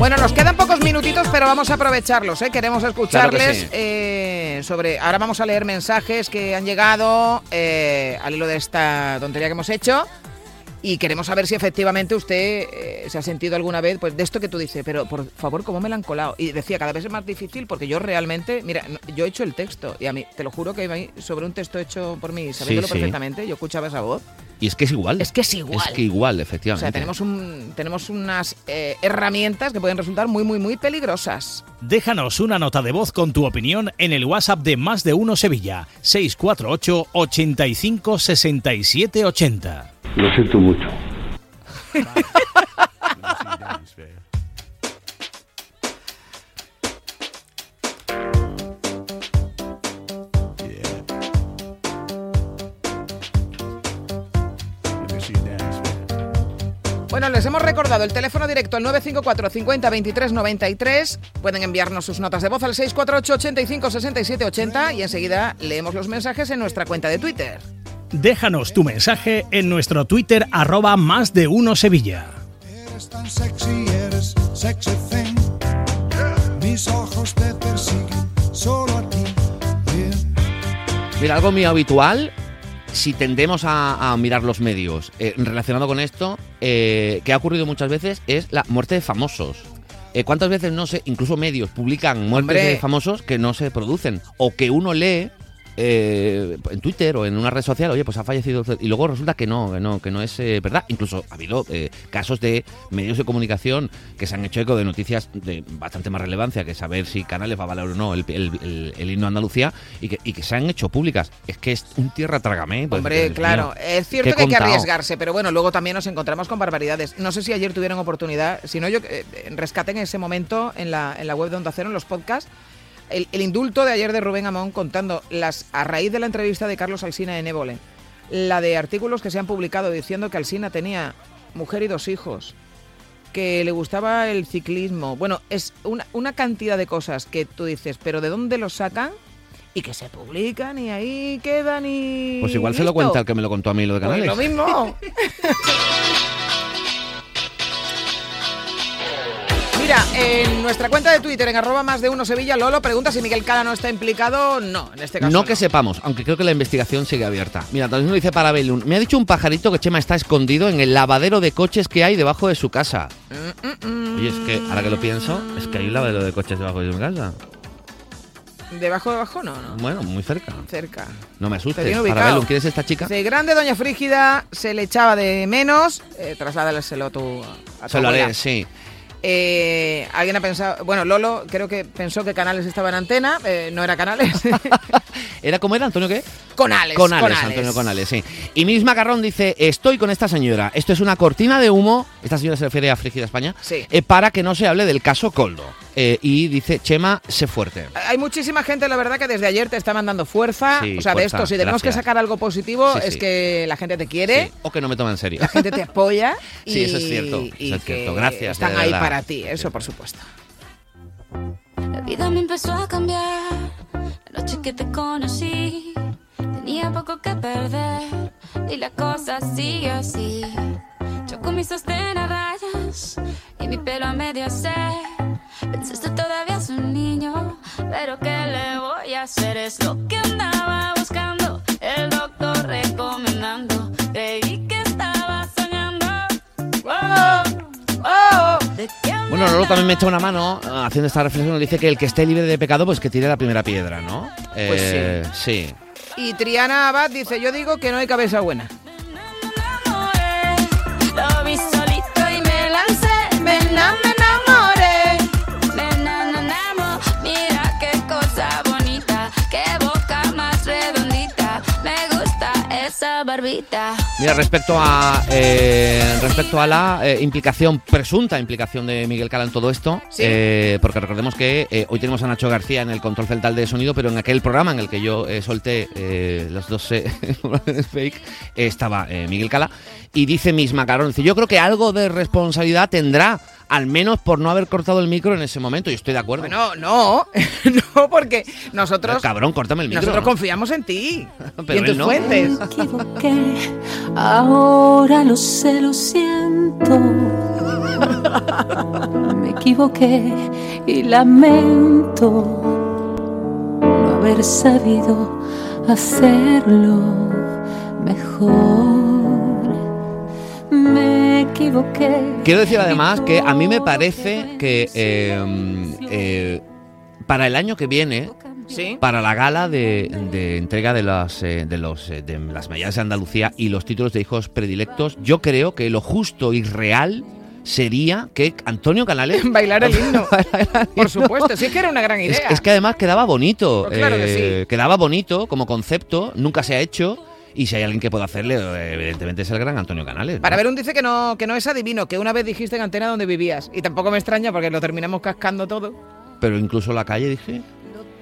Bueno, nos quedan pocos minutitos, pero vamos a aprovecharlos, ¿eh? Queremos escucharles Claro que sí. eh, sobre... Ahora vamos a leer mensajes que han llegado eh, al hilo de esta tontería que hemos hecho y queremos saber si efectivamente usted eh, se ha sentido alguna vez, pues de esto que tú dices, pero por favor, ¿cómo me la han colado? Y decía, cada vez es más difícil porque yo realmente, mira, no- yo he hecho el texto y a mí, te lo juro que sobre un texto hecho por mí, sabiéndolo sí. perfectamente, yo escuchaba esa voz. Y es que es igual. Es que es igual. Es que igual, O efectivamente. sea, tenemos, un, tenemos unas eh, herramientas que pueden resultar muy, muy, muy peligrosas. Déjanos una nota de voz con tu opinión en el WhatsApp de Más de Uno Sevilla, 648 85 67 80. Lo siento mucho. Bueno, les hemos recordado el teléfono directo al 954 50 23 93. Pueden enviarnos sus notas de voz al 648 85 67 80 y enseguida leemos los mensajes en nuestra cuenta de Twitter. Déjanos tu mensaje en nuestro Twitter arroba Más de Uno Sevilla. Eres tan sexy, eres sexy thing. Mis ojos te persiguen, solo a ti. Bien. Mira, algo muy habitual, si tendemos a, a mirar los medios eh, relacionado con esto, eh, que ha ocurrido muchas veces, es la muerte de famosos. Eh, ¿Cuántas veces no sé, incluso medios publican muertes Hombre. de famosos que no se producen? O que uno lee eh, en Twitter o en una red social, oye, pues ha fallecido usted", y luego resulta que no, que no, que no es eh, verdad. Incluso ha habido eh, casos de medios de comunicación que se han hecho eco de noticias de bastante más relevancia que saber si Canales va a valer o no el, el- el- el himno a Andalucía y que, y que se han hecho públicas. Es que es un tierra trágame. pues, Hombre, claro, mío, es ¿qué cierto que hay que arriesgarse, pero bueno, luego también nos encontramos con barbaridades. No sé si ayer tuvieron oportunidad, si no, yo eh, rescaten ese momento en la, en la web de Onda Cero, en los podcasts, el, el indulto de ayer de Rubén Amón contando las a raíz de la entrevista de Carlos Alsina en Évole, la de artículos que se han publicado diciendo que Alsina tenía mujer y dos hijos, que le gustaba el ciclismo. Bueno, es una, una cantidad de cosas que tú dices, pero ¿de dónde los sacan? Y que se publican y ahí quedan y... Pues igual se lo cuenta el que me lo contó a mí lo de Pues Canales. lo mismo. [laughs] Mira, en nuestra cuenta de Twitter, en arroba más de uno Sevilla, Lolo pregunta si Miguel Cala no está implicado. No, en este caso. No que sepamos, aunque creo que la investigación sigue abierta. Mira, también lo dice Parabellum. Me ha dicho un pajarito que Chema está escondido en el lavadero de coches que hay debajo de su casa. Mm, Y es que, ahora que lo pienso, es que hay un lavadero de coches debajo de su casa. ¿Debajo, debajo? No, no. Bueno, muy cerca. Cerca. No me asustes. Parabellum, ¿quién es esta chica? De grande Doña Frígida se le echaba de menos. Eh, trasládaleselo a tu, a tu Se lo haré, sí. Eh, alguien ha pensado, bueno, Lolo creo que pensó que Canales estaba en antena, eh, no era Canales. [laughs] ¿Era como era, Antonio qué? Conales, Conales, Conales. Antonio Conales, sí. Y Miss Macarrón dice, estoy con esta señora. Esto es una cortina de humo, esta señora se refiere a Frígida España, Sí. eh, para que no se hable del caso Coldo. Eh, y dice, Chema, sé fuerte. Hay muchísima gente, la verdad, que desde ayer te está mandando fuerza. Sí, o sea, de fuerza, esto, si tenemos que gracias. sacar algo positivo, Sí, es sí. que la gente te quiere, Sí, O que no me toma en serio. la gente te apoya. y, [laughs] Sí, eso es cierto, y eso es que cierto. Gracias, Están de ahí para ti, eso por supuesto. La vida me empezó a cambiar. La noche que te conocí, tenía poco que perder. Y la cosa sigue así. Yo con mi sostén a rayas y mi pelo a medio hacer. Pensaste todavía es un niño, pero ¿qué le voy a hacer? Es lo que andaba buscando. El doctor recomendando. Creí que estaba soñando. Oh, oh, ¿de qué Bueno, Lolo también me echa una mano eh, haciendo esta reflexión. Dice que el que esté libre de pecado, pues que tire la primera piedra, ¿no? Pues Eh, sí. Y Triana Abad dice, yo digo que no hay cabeza buena. Lo esa barbita. Mira, respecto a eh, respecto a la eh, implicación, presunta implicación de Miguel Cala en todo esto, Sí. eh, porque recordemos que hoy tenemos a Nacho García en el control central de sonido, pero en aquel programa en el que yo solté los dos [laughs] fake, estaba Miguel Cala, y dice Miss Macarón, dice, yo creo que algo de responsabilidad tendrá, al menos por no haber cortado el micro en ese momento, y estoy de acuerdo. No, no, [laughs] no, porque nosotros, Cabrón, córtame el micro. nosotros ¿no? confiamos en ti [laughs] Pero y en él tus no. fuentes. equivoqué, ahora lo sé, lo siento. Me equivoqué y lamento no haber sabido hacerlo mejor. Me equivoqué. Quiero decir además que a mí me parece que eh, eh, para el año que viene, Sí. para la gala de, de entrega de las eh, de los eh, de las medallas de Andalucía y los títulos de hijos predilectos, yo creo que lo justo y real sería que Antonio Canales [laughs] [laughs] Bailar el himno. Por supuesto, sí es que era una gran idea. es que además quedaba bonito, Pues claro que eh, quedaba bonito como concepto, nunca se ha hecho y si hay alguien que pueda hacerle, evidentemente es el gran Antonio Canales. ¿no? Para ver un dice que no, que no es adivino, que una vez dijiste en antena donde vivías. Y tampoco me extraña porque lo terminamos cascando todo. Pero incluso la calle dije.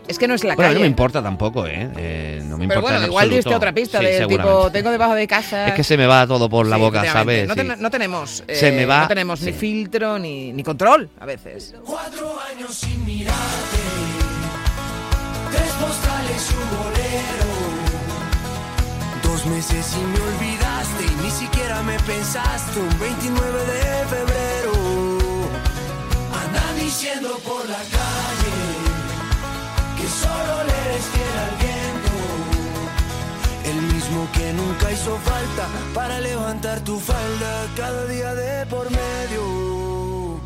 Es que no es la Bueno, a mí calle. no me importa tampoco, ¿eh? Eh, no me Pero importa bueno, en igual diste otra pista Sí, de tipo, tengo debajo de casa. Es que se me va todo por la Sí, boca. ¿sabes? No, Sí. ten- no tenemos, Se eh, me va- no tenemos ni filtro ni, ni control a veces. Cuatro años sin mirarte, tres postales y un bolero. Dos meses y me olvidaste y ni siquiera me pensaste. Un 29 de febrero, andan diciendo por la calle que solo le eres fiel al viento. El mismo que nunca hizo falta para levantar tu falda cada día de por medio.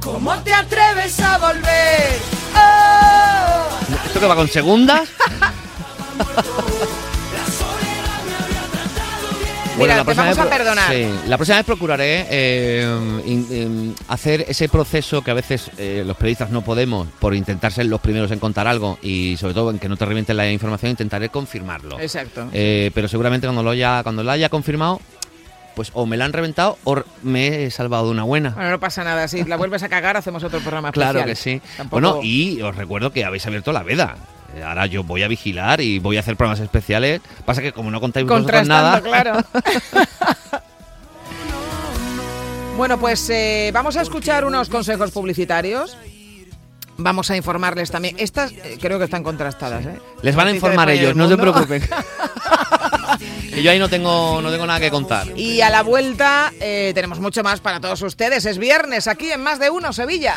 ¿Cómo te atreves a volver? ¡Oh! ¿Esto que va con segundas? [laughs] Mira, te vamos a perdonar. sí, la próxima vez procuraré eh, in- in- hacer ese proceso que a veces eh, los periodistas no podemos por intentar ser los primeros en contar algo y sobre todo en que no te revienten la información, intentaré confirmarlo. Exacto. Eh, pero seguramente cuando lo haya cuando lo haya confirmado, pues o me la han reventado o me he salvado de una buena. Bueno, no pasa nada. Si la vuelves a cagar, hacemos otro programa Claro especial. que sí. Tampoco- Bueno, y os recuerdo que habéis abierto la veda. Eh, Ahora yo voy a vigilar y voy a hacer programas especiales. Pasa que como no contáis vosotros nada, claro. [laughs] [laughs] bueno, pues eh, vamos a escuchar unos consejos publicitarios. Vamos a informarles también. Estas eh, creo que están contrastadas. ¿eh? les van a informar y ellos, no se preocupen. [laughs] que yo ahí no tengo, no tengo nada que contar. Y a la vuelta eh, tenemos mucho más para todos ustedes. Es viernes aquí en Más de Uno, Sevilla.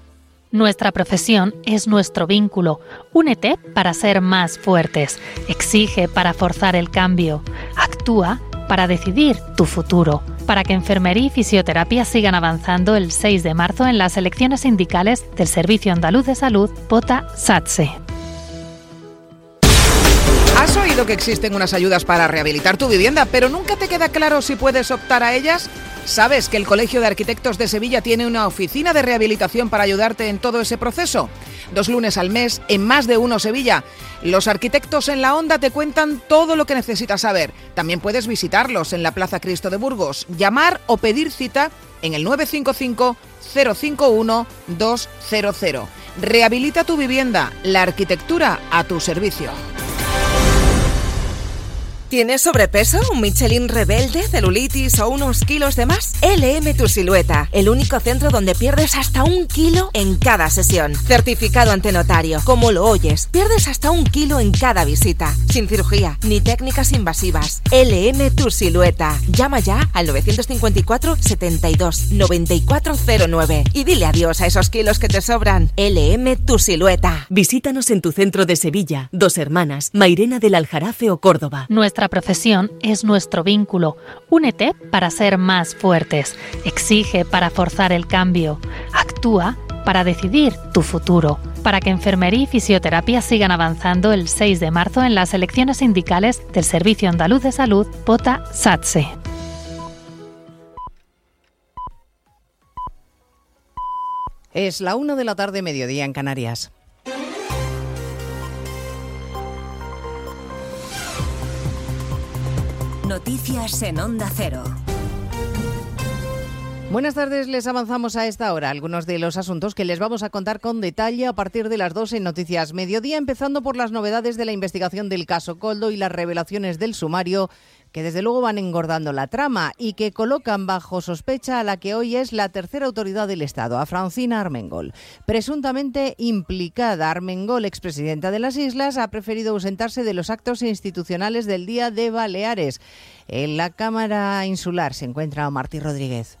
Nuestra profesión es nuestro vínculo. Únete para ser más fuertes. Exige para forzar el cambio. Actúa para decidir tu futuro. Para que enfermería y fisioterapia sigan avanzando el 6 de marzo en las elecciones sindicales del Servicio Andaluz de Salud, Vota SATSE. ¿Has oído que existen unas ayudas para rehabilitar tu vivienda, pero nunca te queda claro si puedes optar a ellas? ¿Sabes que el Colegio de Arquitectos de Sevilla tiene una oficina de rehabilitación para ayudarte en todo ese proceso? Dos lunes al mes en Más de Uno Sevilla. Los arquitectos en la onda te cuentan todo lo que necesitas saber. También puedes visitarlos en la Plaza Cristo de Burgos, llamar o pedir cita en el 955 051 200. Rehabilita tu vivienda, la arquitectura a tu servicio. ¿Tienes sobrepeso, un Michelin rebelde, celulitis o unos kilos de más? LM Tu Silueta, el único centro donde pierdes hasta un kilo en cada sesión. Certificado ante notario, como lo oyes, pierdes hasta un kilo en cada visita. Sin cirugía, ni técnicas invasivas. LM Tu Silueta. Llama ya al 954 72 9409 y dile adiós a esos kilos que te sobran. LM Tu Silueta. Visítanos en tu centro de Sevilla, Dos Hermanas, Mairena del Aljarafe o Córdoba. Nuestra Nuestra profesión es nuestro vínculo. Únete para ser más fuertes. Exige para forzar el cambio. Actúa para decidir tu futuro. Para que enfermería y fisioterapia sigan avanzando el 6 de marzo en las elecciones sindicales del Servicio Andaluz de Salud, vota SATSE. Es la 1 de la tarde, mediodía en Canarias. Noticias en Onda Cero. Buenas tardes, les avanzamos a esta hora algunos de los asuntos que les vamos a contar con detalle a partir de las 2 en Noticias Mediodía, empezando por las novedades de la investigación del caso Coldo y las revelaciones del sumario que desde luego van engordando la trama y que colocan bajo sospecha a la que hoy es la tercera autoridad del Estado, a Francina Armengol. Presuntamente implicada, Armengol, expresidenta de las Islas, ha preferido ausentarse de los actos institucionales del Día de Baleares. En la Cámara Insular se encuentra Martí Rodríguez.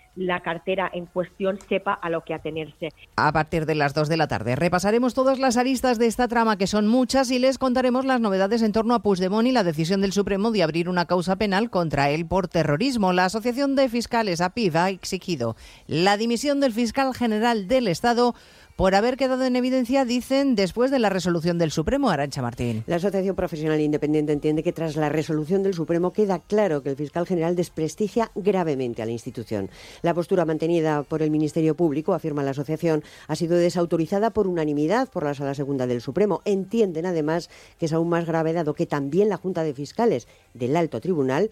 la cartera en cuestión sepa a lo que atenerse. A partir de las 2 de la tarde repasaremos todas las aristas de esta trama, que son muchas, y les contaremos las novedades en torno a Puigdemont y la decisión del Supremo de abrir una causa penal contra él por terrorismo. La Asociación de Fiscales, APIV, ha exigido la dimisión del fiscal general del Estado por haber quedado en evidencia, dicen, después de la resolución del Supremo, Arancha Martín. La Asociación Profesional Independiente entiende que tras la resolución del Supremo queda claro que el fiscal general desprestigia gravemente a la institución. La postura mantenida por el Ministerio Público, afirma la asociación, ha sido desautorizada por unanimidad por la Sala Segunda del Supremo. Entienden además que es aún más grave dado que también la Junta de Fiscales del Alto Tribunal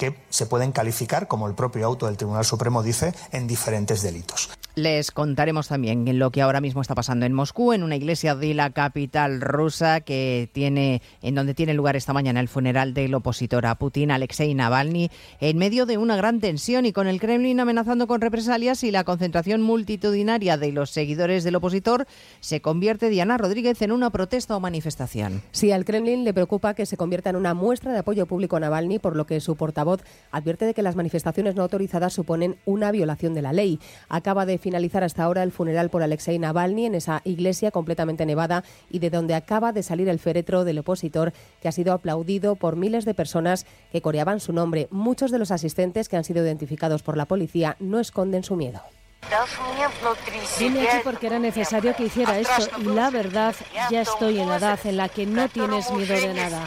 que se pueden calificar, como el propio auto del Tribunal Supremo dice, en diferentes delitos. Les contaremos también lo que ahora mismo está pasando en Moscú, en una iglesia de la capital rusa que tiene, en donde tiene lugar esta mañana el funeral del opositor a Putin, Alexei Navalny, en medio de una gran tensión y con el Kremlin amenazando con represalias y la concentración multitudinaria de los seguidores del opositor se convierte Diana Rodríguez en una protesta o manifestación. Sí, al Kremlin le preocupa que se convierta en una muestra de apoyo público a Navalny, por lo que su portavoz advierte de que las manifestaciones no autorizadas suponen una violación de la ley. Acaba de finalizar hasta ahora el funeral por Alexei Navalny en esa iglesia completamente nevada y de donde acaba de salir el féretro del opositor que ha sido aplaudido por miles de personas que coreaban su nombre. Muchos de los asistentes que han sido identificados por la policía no esconden su miedo. Vine aquí porque era necesario que hiciera esto y la verdad, ya estoy en la edad en la que no tienes miedo de nada.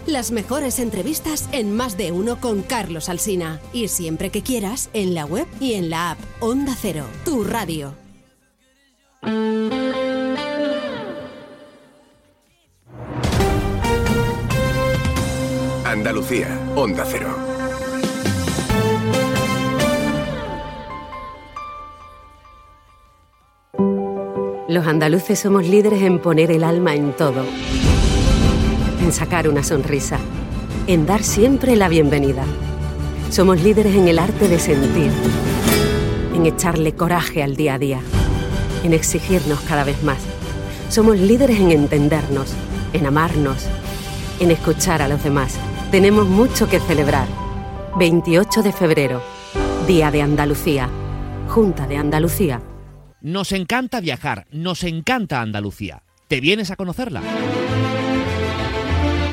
las mejores entrevistas en Más de uno con Carlos Alsina. Y siempre que quieras, en la web y en la app Onda Cero, tu radio. Andalucía, Onda Cero. Los andaluces somos líderes en poner el alma en todo, en sacar una sonrisa, en dar siempre la bienvenida. Somos líderes en el arte de sentir, en echarle coraje al día a día, en exigirnos cada vez más. Somos líderes en entendernos, en amarnos, en escuchar a los demás. Tenemos mucho que celebrar. 28 de febrero, Día de Andalucía, Junta de Andalucía. Nos encanta viajar, nos encanta Andalucía. ¿Te vienes a conocerla?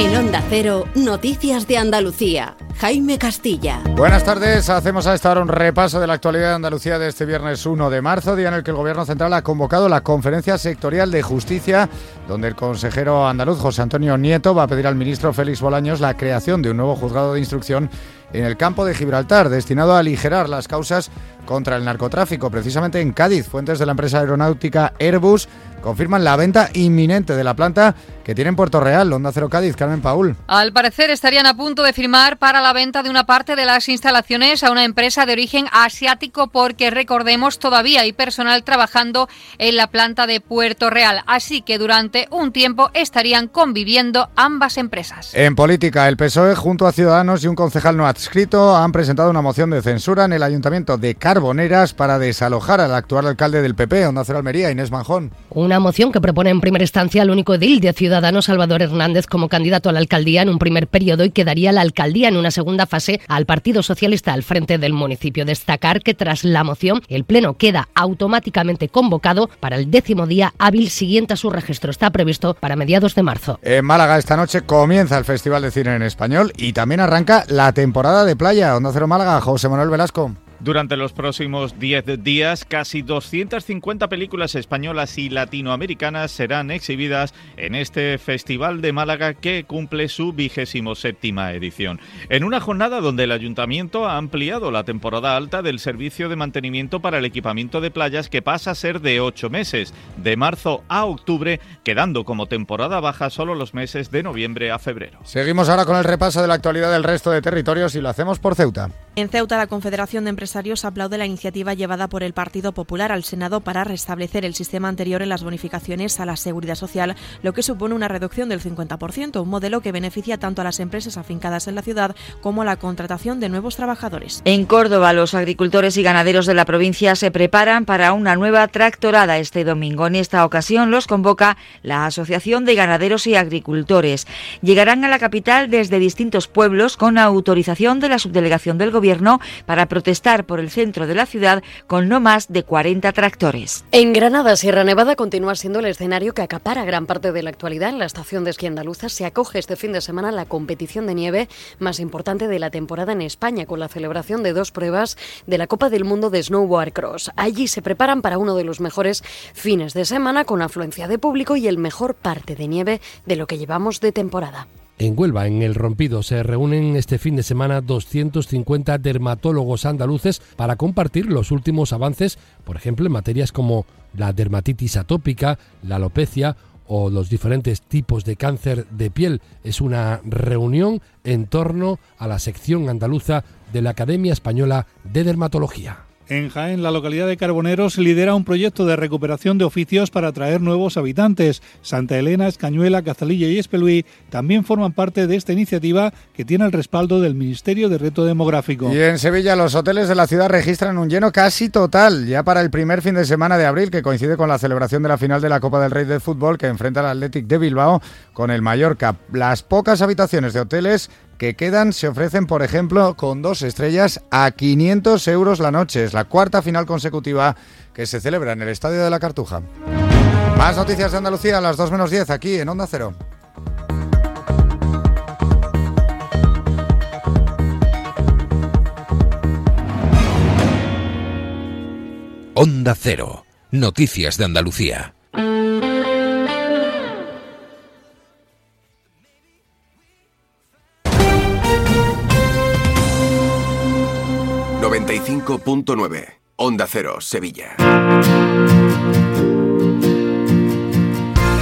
En Onda Cero, Noticias de Andalucía. Jaime Castilla. Buenas tardes, hacemos a esta hora un repaso de la actualidad de Andalucía de este viernes 1 de marzo, día en el que el Gobierno Central ha convocado la Conferencia Sectorial de Justicia, donde el consejero andaluz José Antonio Nieto va a pedir al ministro Félix Bolaños la creación de un nuevo juzgado de instrucción en el campo de Gibraltar, destinado a aligerar las causas contra el narcotráfico, precisamente en Cádiz. Fuentes de la empresa aeronáutica Airbus confirman la venta inminente de la planta que tiene en Puerto Real, Onda Cero Cádiz, Carmen Paul. Al parecer estarían a punto de firmar para la venta de una parte de las instalaciones a una empresa de origen asiático porque recordemos todavía hay personal trabajando en la planta de Puerto Real, así que durante un tiempo estarían conviviendo ambas empresas. En política, el PSOE junto a Ciudadanos y un concejal no adscrito han presentado una moción de censura en el Ayuntamiento de Carboneras para desalojar al actual alcalde del PP, Onda Cero Almería, Inés Manjón. Una moción que propone en primera instancia al único edil de Ciudadanos, Salvador Hernández, como candidato a la alcaldía en un primer periodo y que daría la alcaldía en una segunda fase al Partido Socialista al frente del municipio. Destacar que tras la moción, el Pleno queda automáticamente convocado para el décimo día hábil siguiente a su registro. Está previsto para mediados de marzo. En Málaga esta noche comienza el Festival de Cine en Español y también arranca la temporada de playa. Onda Cero Málaga, José Manuel Velasco. Durante los próximos 10 días, casi 250 películas españolas y latinoamericanas serán exhibidas en este Festival de Málaga que cumple su vigésimo séptima edición. En una jornada donde el Ayuntamiento ha ampliado la temporada alta del servicio de mantenimiento para el equipamiento de playas que pasa a ser de 8 meses, de marzo a octubre, quedando como temporada baja solo los meses de noviembre a febrero. Seguimos ahora con el repaso de la actualidad del resto de territorios y lo hacemos por Ceuta. En Ceuta, la Confederación de Empresarios aplaude la iniciativa llevada por el Partido Popular al Senado para restablecer el sistema anterior en las bonificaciones a la seguridad social, lo que supone una reducción del 50%, un modelo que beneficia tanto a las empresas afincadas en la ciudad como a la contratación de nuevos trabajadores. En Córdoba, los agricultores y ganaderos de la provincia se preparan para una nueva tractorada este domingo. En esta ocasión los convoca la Asociación de Ganaderos y Agricultores. Llegarán a la capital desde distintos pueblos con autorización de la subdelegación del gobierno para protestar por el centro de la ciudad con no más de 40 tractores. En Granada, Sierra Nevada continúa siendo el escenario que acapara gran parte de la actualidad. En la estación de esquí andaluza se acoge este fin de semana la competición de nieve más importante de la temporada en España, con la celebración de dos pruebas de la Copa del Mundo de Snowboard Cross. Allí se preparan para uno de los mejores fines de semana con afluencia de público y el mejor parte de nieve de lo que llevamos de temporada. En Huelva, en El Rompido, se reúnen este fin de semana 250 dermatólogos andaluces para compartir los últimos avances, por ejemplo, en materias como la dermatitis atópica, la alopecia o los diferentes tipos de cáncer de piel. Es una reunión en torno a la sección andaluza de la Academia Española de Dermatología. En Jaén, la localidad de Carboneros lidera un proyecto de recuperación de oficios para atraer nuevos habitantes. Santa Elena, Escañuela, Cazalilla y Espeluí también forman parte de esta iniciativa que tiene el respaldo del Ministerio de Reto Demográfico. Y en Sevilla, los hoteles de la ciudad registran un lleno casi total ya para el primer fin de semana de abril, que coincide con la celebración de la final de la Copa del Rey de Fútbol que enfrenta al Athletic de Bilbao con el Mallorca. Las pocas habitaciones de hoteles que quedan se ofrecen, por ejemplo, con dos estrellas a 500 euros la noche. Es la cuarta final consecutiva que se celebra en el Estadio de la Cartuja. Más noticias de Andalucía a las 2 menos 10 aquí en Onda Cero. Onda Cero. Noticias de Andalucía. 95.9. Onda Cero, Sevilla.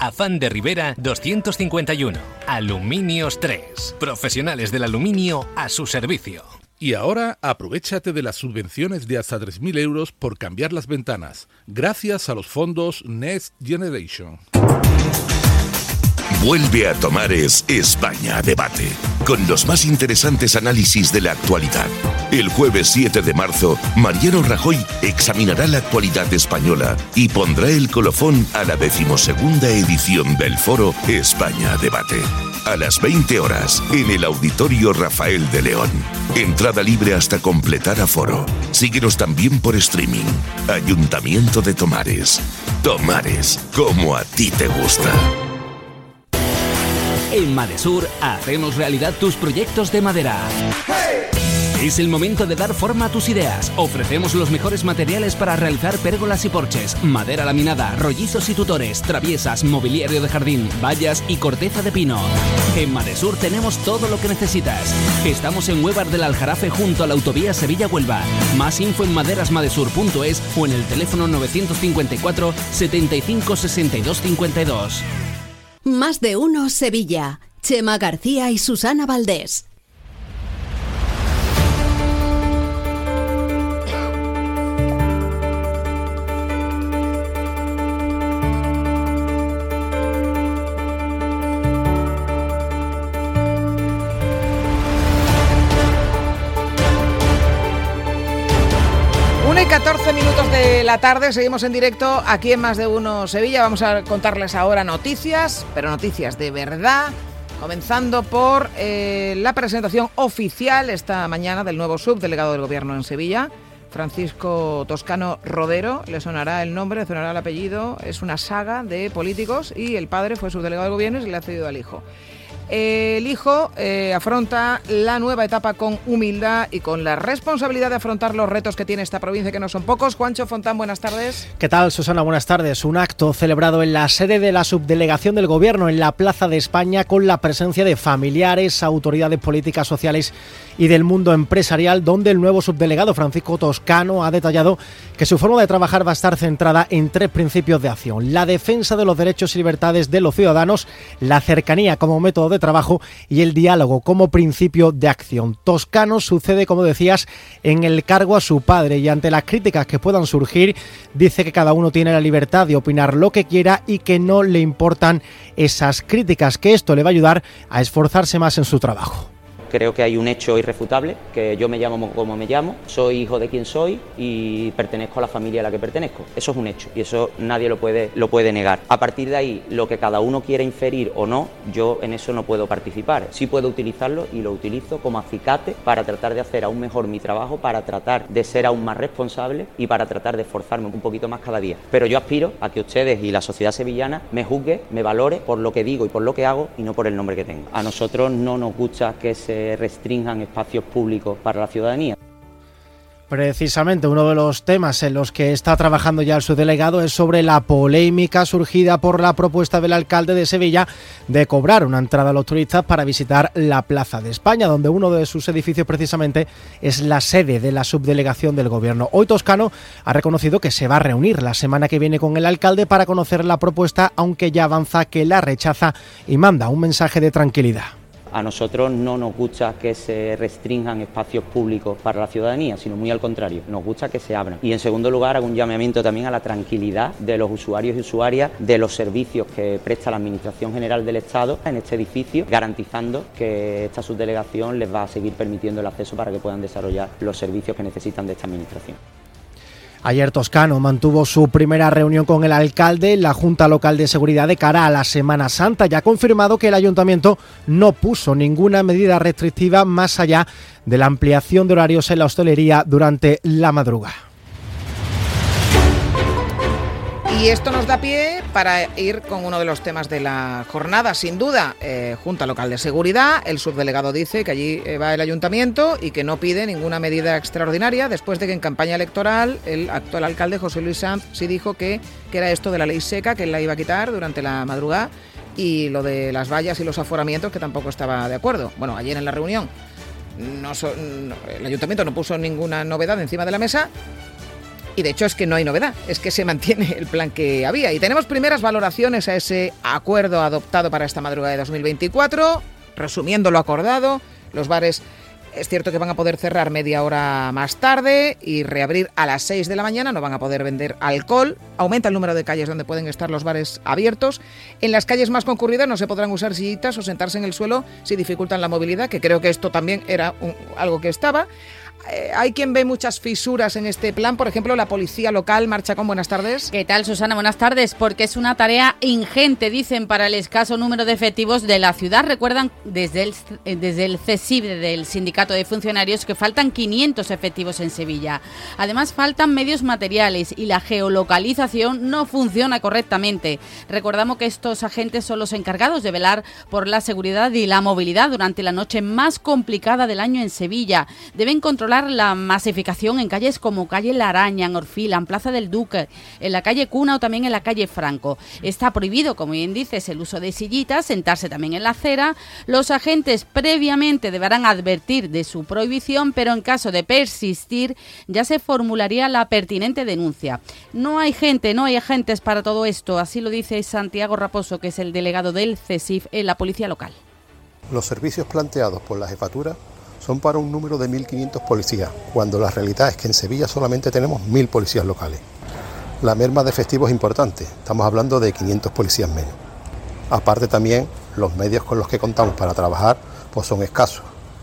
Afán de Rivera 251. Aluminios 3. Profesionales del aluminio a su servicio. Y ahora aprovechate de las subvenciones de hasta 3.000 euros por cambiar las ventanas, gracias a los fondos Next Generation. Vuelve a Tomares España Debate, con los más interesantes análisis de la actualidad. El jueves 7 de marzo, Mariano Rajoy examinará la actualidad española y pondrá el colofón a la decimosegunda edición del foro España Debate. A las 20 horas, en el Auditorio Rafael de León. Entrada libre hasta completar aforo. Síguenos también por streaming. Ayuntamiento de Tomares. Tomares, como a ti te gusta. En Madesur hacemos realidad tus proyectos de madera. Es el momento de dar forma a tus ideas. Ofrecemos los mejores materiales para realizar pérgolas y porches, madera laminada, rollizos y tutores, traviesas, mobiliario de jardín, vallas y corteza de pino. En Madesur tenemos todo lo que necesitas. Estamos en Huevar del Aljarafe junto a la autovía Sevilla-Huelva. Más info en maderasmadesur.es o en el teléfono 954 75 62 52. Más de uno Sevilla. Chema García y Susana Valdés. De la tarde, seguimos en directo aquí en Más de Uno Sevilla. Vamos a contarles ahora noticias, pero noticias de verdad. Comenzando por eh, la presentación oficial esta mañana del nuevo subdelegado del Gobierno en Sevilla, Francisco Toscano Rodero. Le sonará el nombre, le sonará el apellido. Es una saga de políticos y el padre fue subdelegado del Gobierno y se le ha cedido al hijo. El hijo eh, afronta la nueva etapa con humildad y con la responsabilidad de afrontar los retos que tiene esta provincia, que no son pocos. Juancho Fontán, buenas tardes. ¿Qué tal, Susana? Buenas tardes. Un acto celebrado en la sede de la subdelegación del Gobierno en la Plaza de España con la presencia de familiares, autoridades políticas, sociales y del mundo empresarial, donde el nuevo subdelegado Francisco Toscano ha detallado que su forma de trabajar va a estar centrada en tres principios de acción. La defensa de los derechos y libertades de los ciudadanos, la cercanía como método de trabajo y el diálogo como principio de acción. Toscano sucede, como decías, en el cargo a su padre y ante las críticas que puedan surgir, dice que cada uno tiene la libertad de opinar lo que quiera y que no le importan esas críticas, que esto le va a ayudar a esforzarse más en su trabajo. Creo que hay un hecho irrefutable, que yo me llamo como me llamo, soy hijo de quien soy y pertenezco a la familia a la que pertenezco. Eso es un hecho y eso nadie lo puede, lo puede negar. A partir de ahí, lo que cada uno quiera inferir o no, yo en eso no puedo participar. Sí puedo utilizarlo y lo utilizo como acicate para tratar de hacer aún mejor mi trabajo, para tratar de ser aún más responsable y para tratar de esforzarme un poquito más cada día. Pero yo aspiro a que ustedes y la sociedad sevillana me juzgue, me valore por lo que digo y por lo que hago y no por el nombre que tengo. A nosotros no nos gusta que se restrinjan espacios públicos para la ciudadanía. Precisamente uno de los temas en los que está trabajando ya el subdelegado es sobre la polémica surgida por la propuesta del alcalde de Sevilla de cobrar una entrada a los turistas para visitar la Plaza de España, donde uno de sus edificios precisamente es la sede de la subdelegación del gobierno. Hoy Toscano ha reconocido que se va a reunir la semana que viene con el alcalde para conocer la propuesta, aunque ya avanza que la rechaza y manda un mensaje de tranquilidad. A nosotros no nos gusta que se restrinjan espacios públicos para la ciudadanía, sino muy al contrario, nos gusta que se abran. Y en segundo lugar, hago un llamamiento también a la tranquilidad de los usuarios y usuarias de los servicios que presta la Administración General del Estado en este edificio, garantizando que esta subdelegación les va a seguir permitiendo el acceso para que puedan desarrollar los servicios que necesitan de esta Administración. Ayer Toscano mantuvo su primera reunión con el alcalde la Junta Local de Seguridad de cara a la Semana Santa y ha confirmado que el ayuntamiento no puso ninguna medida restrictiva más allá de la ampliación de horarios en la hostelería durante la madrugada. Y esto nos da pie para ir con uno de los temas de la jornada, sin duda. Eh, Junta Local de Seguridad, el subdelegado dice que allí eh, va el ayuntamiento y que no pide ninguna medida extraordinaria después de que en campaña electoral el actual alcalde José Luis Sanz sí dijo que, que era esto de la ley seca, que él la iba a quitar durante la madrugada y lo de las vallas y los aforamientos que tampoco estaba de acuerdo. Bueno, ayer en la reunión el ayuntamiento no puso ninguna novedad encima de la mesa y de hecho es que no hay novedad, es que se mantiene el plan que había. Y tenemos primeras valoraciones a ese acuerdo adoptado para esta madrugada de 2024. Resumiendo lo acordado, los bares es cierto que van a poder cerrar media hora más tarde y reabrir a las 6 de la mañana, no van a poder vender alcohol, aumenta el número de calles donde pueden estar los bares abiertos. En las calles más concurridas no se podrán usar sillitas o sentarse en el suelo si dificultan la movilidad, que creo que esto también era algo que estaba. Eh, hay quien ve muchas fisuras en este plan. Por ejemplo, la policía local marcha con buenas tardes. ¿Qué tal, Susana? Buenas tardes. Porque es una tarea ingente, dicen, para el escaso número de efectivos de la ciudad. Recuerdan desde el, eh, desde el CESIB, del Sindicato de Funcionarios, que faltan 500 efectivos en Sevilla. Además, faltan medios materiales y la geolocalización no funciona correctamente. Recordamos que estos agentes son los encargados de velar por la seguridad y la movilidad durante la noche más complicada del año en Sevilla. Deben controlar la masificación en calles como calle La Araña, en Orfila, en Plaza del Duque, en la calle Cuna o también en la calle Franco. Está prohibido, como bien dices, el uso de sillitas, sentarse también en la acera. Los agentes previamente deberán advertir de su prohibición, pero en caso de persistir ya se formularía la pertinente denuncia. No hay gente, no hay agentes para todo esto, así lo dice Santiago Raposo, que es el delegado del CESIF en la policía local. Los servicios planteados por la jefatura son para un número de 1.500 policías, cuando la realidad es que en Sevilla solamente tenemos 1.000 policías locales. La merma de efectivo es importante, estamos hablando de 500 policías menos. Aparte también, los medios con los que contamos para trabajar pues son escasos.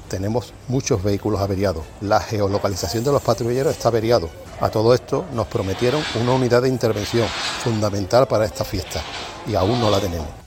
Tenemos muchos vehículos averiados. La geolocalización de los patrulleros está averiado. A todo esto nos prometieron una unidad de intervención fundamental para esta fiesta y aún no la tenemos.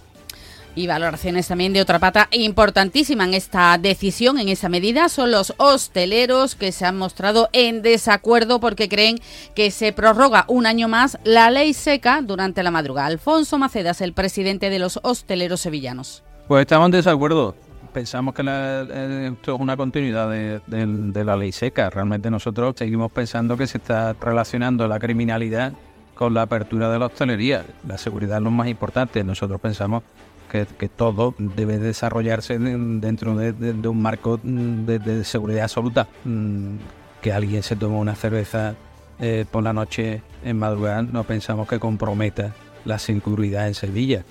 Y valoraciones también de otra pata importantísima en esta decisión, en esa medida, son los hosteleros que se han mostrado en desacuerdo porque creen que se prorroga un año más la ley seca durante la madrugada. Alfonso Macedas, el presidente de los hosteleros sevillanos. Pues estamos en desacuerdo. Pensamos que esto es una continuidad de, de, la ley seca. Realmente nosotros seguimos pensando que se está relacionando la criminalidad con la apertura de la hostelería. La seguridad es lo más importante. Nosotros pensamos que, todo debe desarrollarse dentro de, un marco de, seguridad absoluta. Mm, que alguien se tome una cerveza eh, por la noche en madrugada no pensamos que comprometa la seguridad en Sevilla.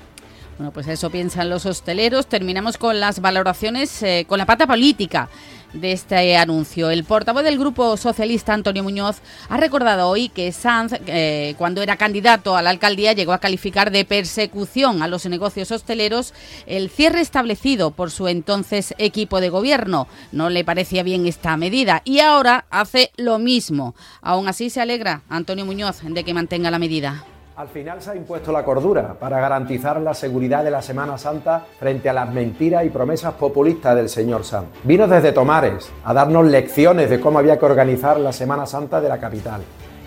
Bueno, pues eso piensan los hosteleros. Terminamos con las valoraciones, eh, con la pata política de este anuncio. El portavoz del Grupo Socialista, Antonio Muñoz, ha recordado hoy que Sanz, eh, cuando era candidato a la alcaldía, llegó a calificar de persecución a los negocios hosteleros el cierre establecido por su entonces equipo de gobierno. No le parecía bien esta medida y ahora hace lo mismo. Aún así se alegra Antonio Muñoz de que mantenga la medida. Al final se ha impuesto la cordura para garantizar la seguridad de la Semana Santa frente a las mentiras y promesas populistas del señor Sanz. Vino desde Tomares a darnos lecciones de cómo había que organizar la Semana Santa de la capital.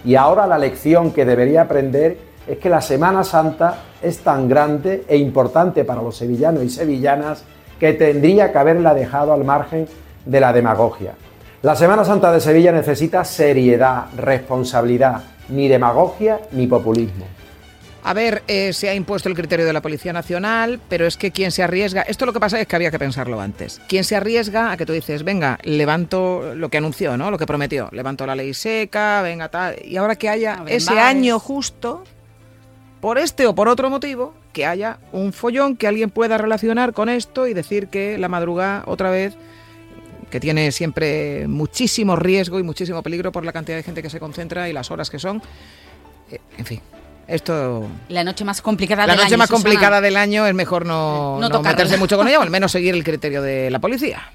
Y ahora la lección que debería aprender es que la Semana Santa es tan grande e importante para los sevillanos y sevillanas que tendría que haberla dejado al margen de la demagogia. La Semana Santa de Sevilla necesita seriedad, responsabilidad, ni demagogia ni populismo. A ver, eh, se ha impuesto el criterio de la Policía Nacional, pero es que quien se arriesga, esto lo que pasa es que había que pensarlo antes. Quien se arriesga a que tú dices, venga, levanto lo que anunció, ¿no? Lo que prometió, levanto la ley seca, venga tal, y ahora que haya ese año justo, por este o por otro motivo, que haya un follón que alguien pueda relacionar con esto y decir que la madrugada otra vez que tiene siempre muchísimo riesgo y muchísimo peligro por la cantidad de gente que se concentra y las horas que son. Eh, en fin, esto la noche más complicada la del noche año, más complicada del año es mejor no, no, no meterse mucho con [laughs] ella o al menos seguir el criterio de la policía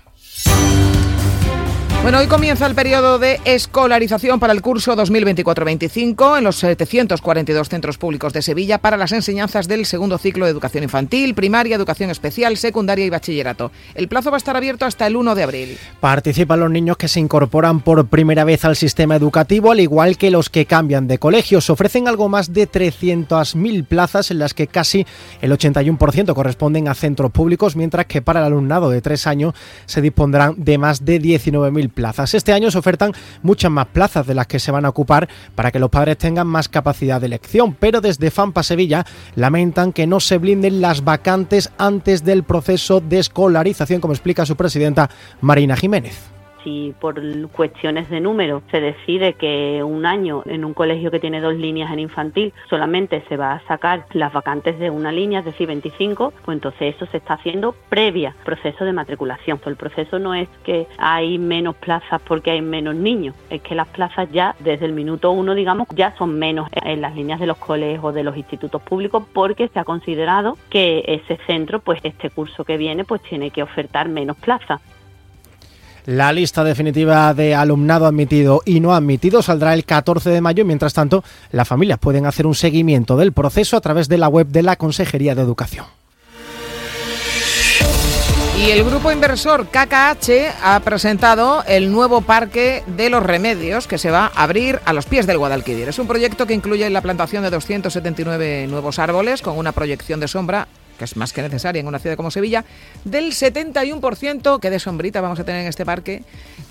bueno, hoy comienza el periodo de escolarización para el curso 2024-25 en los 742 centros públicos de Sevilla para las enseñanzas del segundo ciclo de educación infantil, primaria, educación especial, secundaria y bachillerato. El plazo va a estar abierto hasta el 1 de abril. Participan los niños que se incorporan por primera vez al sistema educativo, al igual que los que cambian de colegio. Se ofrecen algo más de 300.000 plazas en las que casi el 81% corresponden a centros públicos, mientras que para el alumnado de tres años se dispondrán de más de 19.000 plazas. Este año se ofertan muchas más plazas de las que se van a ocupar para que los padres tengan más capacidad de elección, pero desde FAMPA Sevilla lamentan que no se blinden las vacantes antes del proceso de escolarización, como explica su presidenta Marina Jiménez si por cuestiones de número se decide que un año en un colegio que tiene dos líneas en infantil solamente se va a sacar las vacantes de una línea, es decir, 25, pues entonces eso se está haciendo previa proceso de matriculación. El proceso no es que hay menos plazas porque hay menos niños, es que las plazas ya desde el minuto uno, digamos, ya son menos en las líneas de los colegios o de los institutos públicos porque se ha considerado que ese centro, pues este curso que viene, pues tiene que ofertar menos plazas. La lista definitiva de alumnado admitido y no admitido saldrá el 14 de mayo. Mientras tanto, las familias pueden hacer un seguimiento del proceso a través de la web de la Consejería de Educación. Y el grupo inversor KKH ha presentado el nuevo Parque de los Remedios que se va a abrir a los pies del Guadalquivir. Es un proyecto que incluye la plantación de 279 nuevos árboles con una proyección de sombra que es más que necesaria en una ciudad como Sevilla, del 71% que de sombrita vamos a tener en este parque,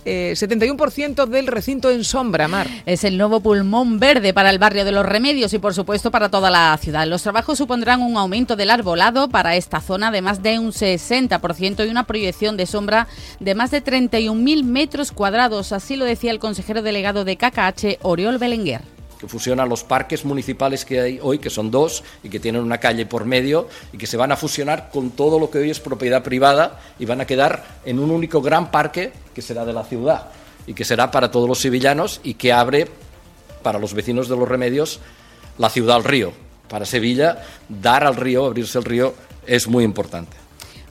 71% eh, del recinto en sombra, Mar. Es el nuevo pulmón verde para el barrio de los Remedios y por supuesto para toda la ciudad. Los trabajos supondrán un aumento del arbolado para esta zona de más de un 60% y una proyección de sombra de más de 31.000 metros cuadrados, así lo decía el consejero delegado de KKH, Oriol Belenguer que fusionan los parques municipales que hay hoy, que son dos y que tienen una calle por medio y que se van a fusionar con todo lo que hoy es propiedad privada y van a quedar en un único gran parque que será de la ciudad y que será para todos los sevillanos y que abre para los vecinos de los remedios la ciudad al río. Para Sevilla, dar al río, abrirse el río, es muy importante.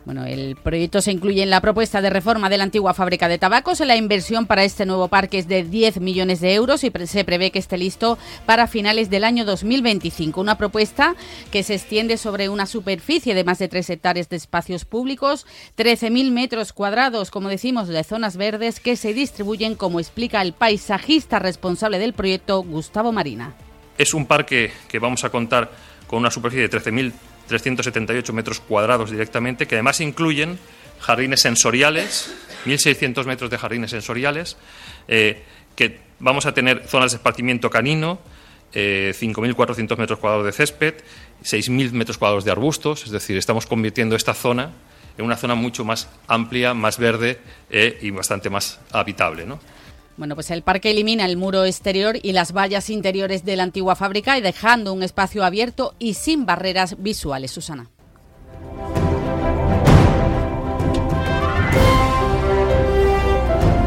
Bueno, el proyecto se incluye en la propuesta de reforma de la antigua fábrica de tabacos. La inversión para este nuevo parque es de 10 millones de euros y se prevé que esté listo para finales del año 2025. Una propuesta que se extiende sobre una superficie de más de 3 hectáreas de espacios públicos, 13.000 metros cuadrados, como decimos, de zonas verdes que se distribuyen, como explica el paisajista responsable del proyecto, Gustavo Marina. Es un parque que vamos a contar con una superficie de 13.000 378 metros cuadrados directamente, que además incluyen jardines sensoriales, 1.600 metros de jardines sensoriales, eh, que vamos a tener zonas de esparcimiento canino, 5.400 metros cuadrados de césped, 6.000 metros cuadrados de arbustos, es decir, estamos convirtiendo esta zona en una zona mucho más amplia, más verde eh, y bastante más habitable. ¿no? Bueno, pues el parque elimina el muro exterior y las vallas interiores de la antigua fábrica y dejando un espacio abierto y sin barreras visuales. Susana.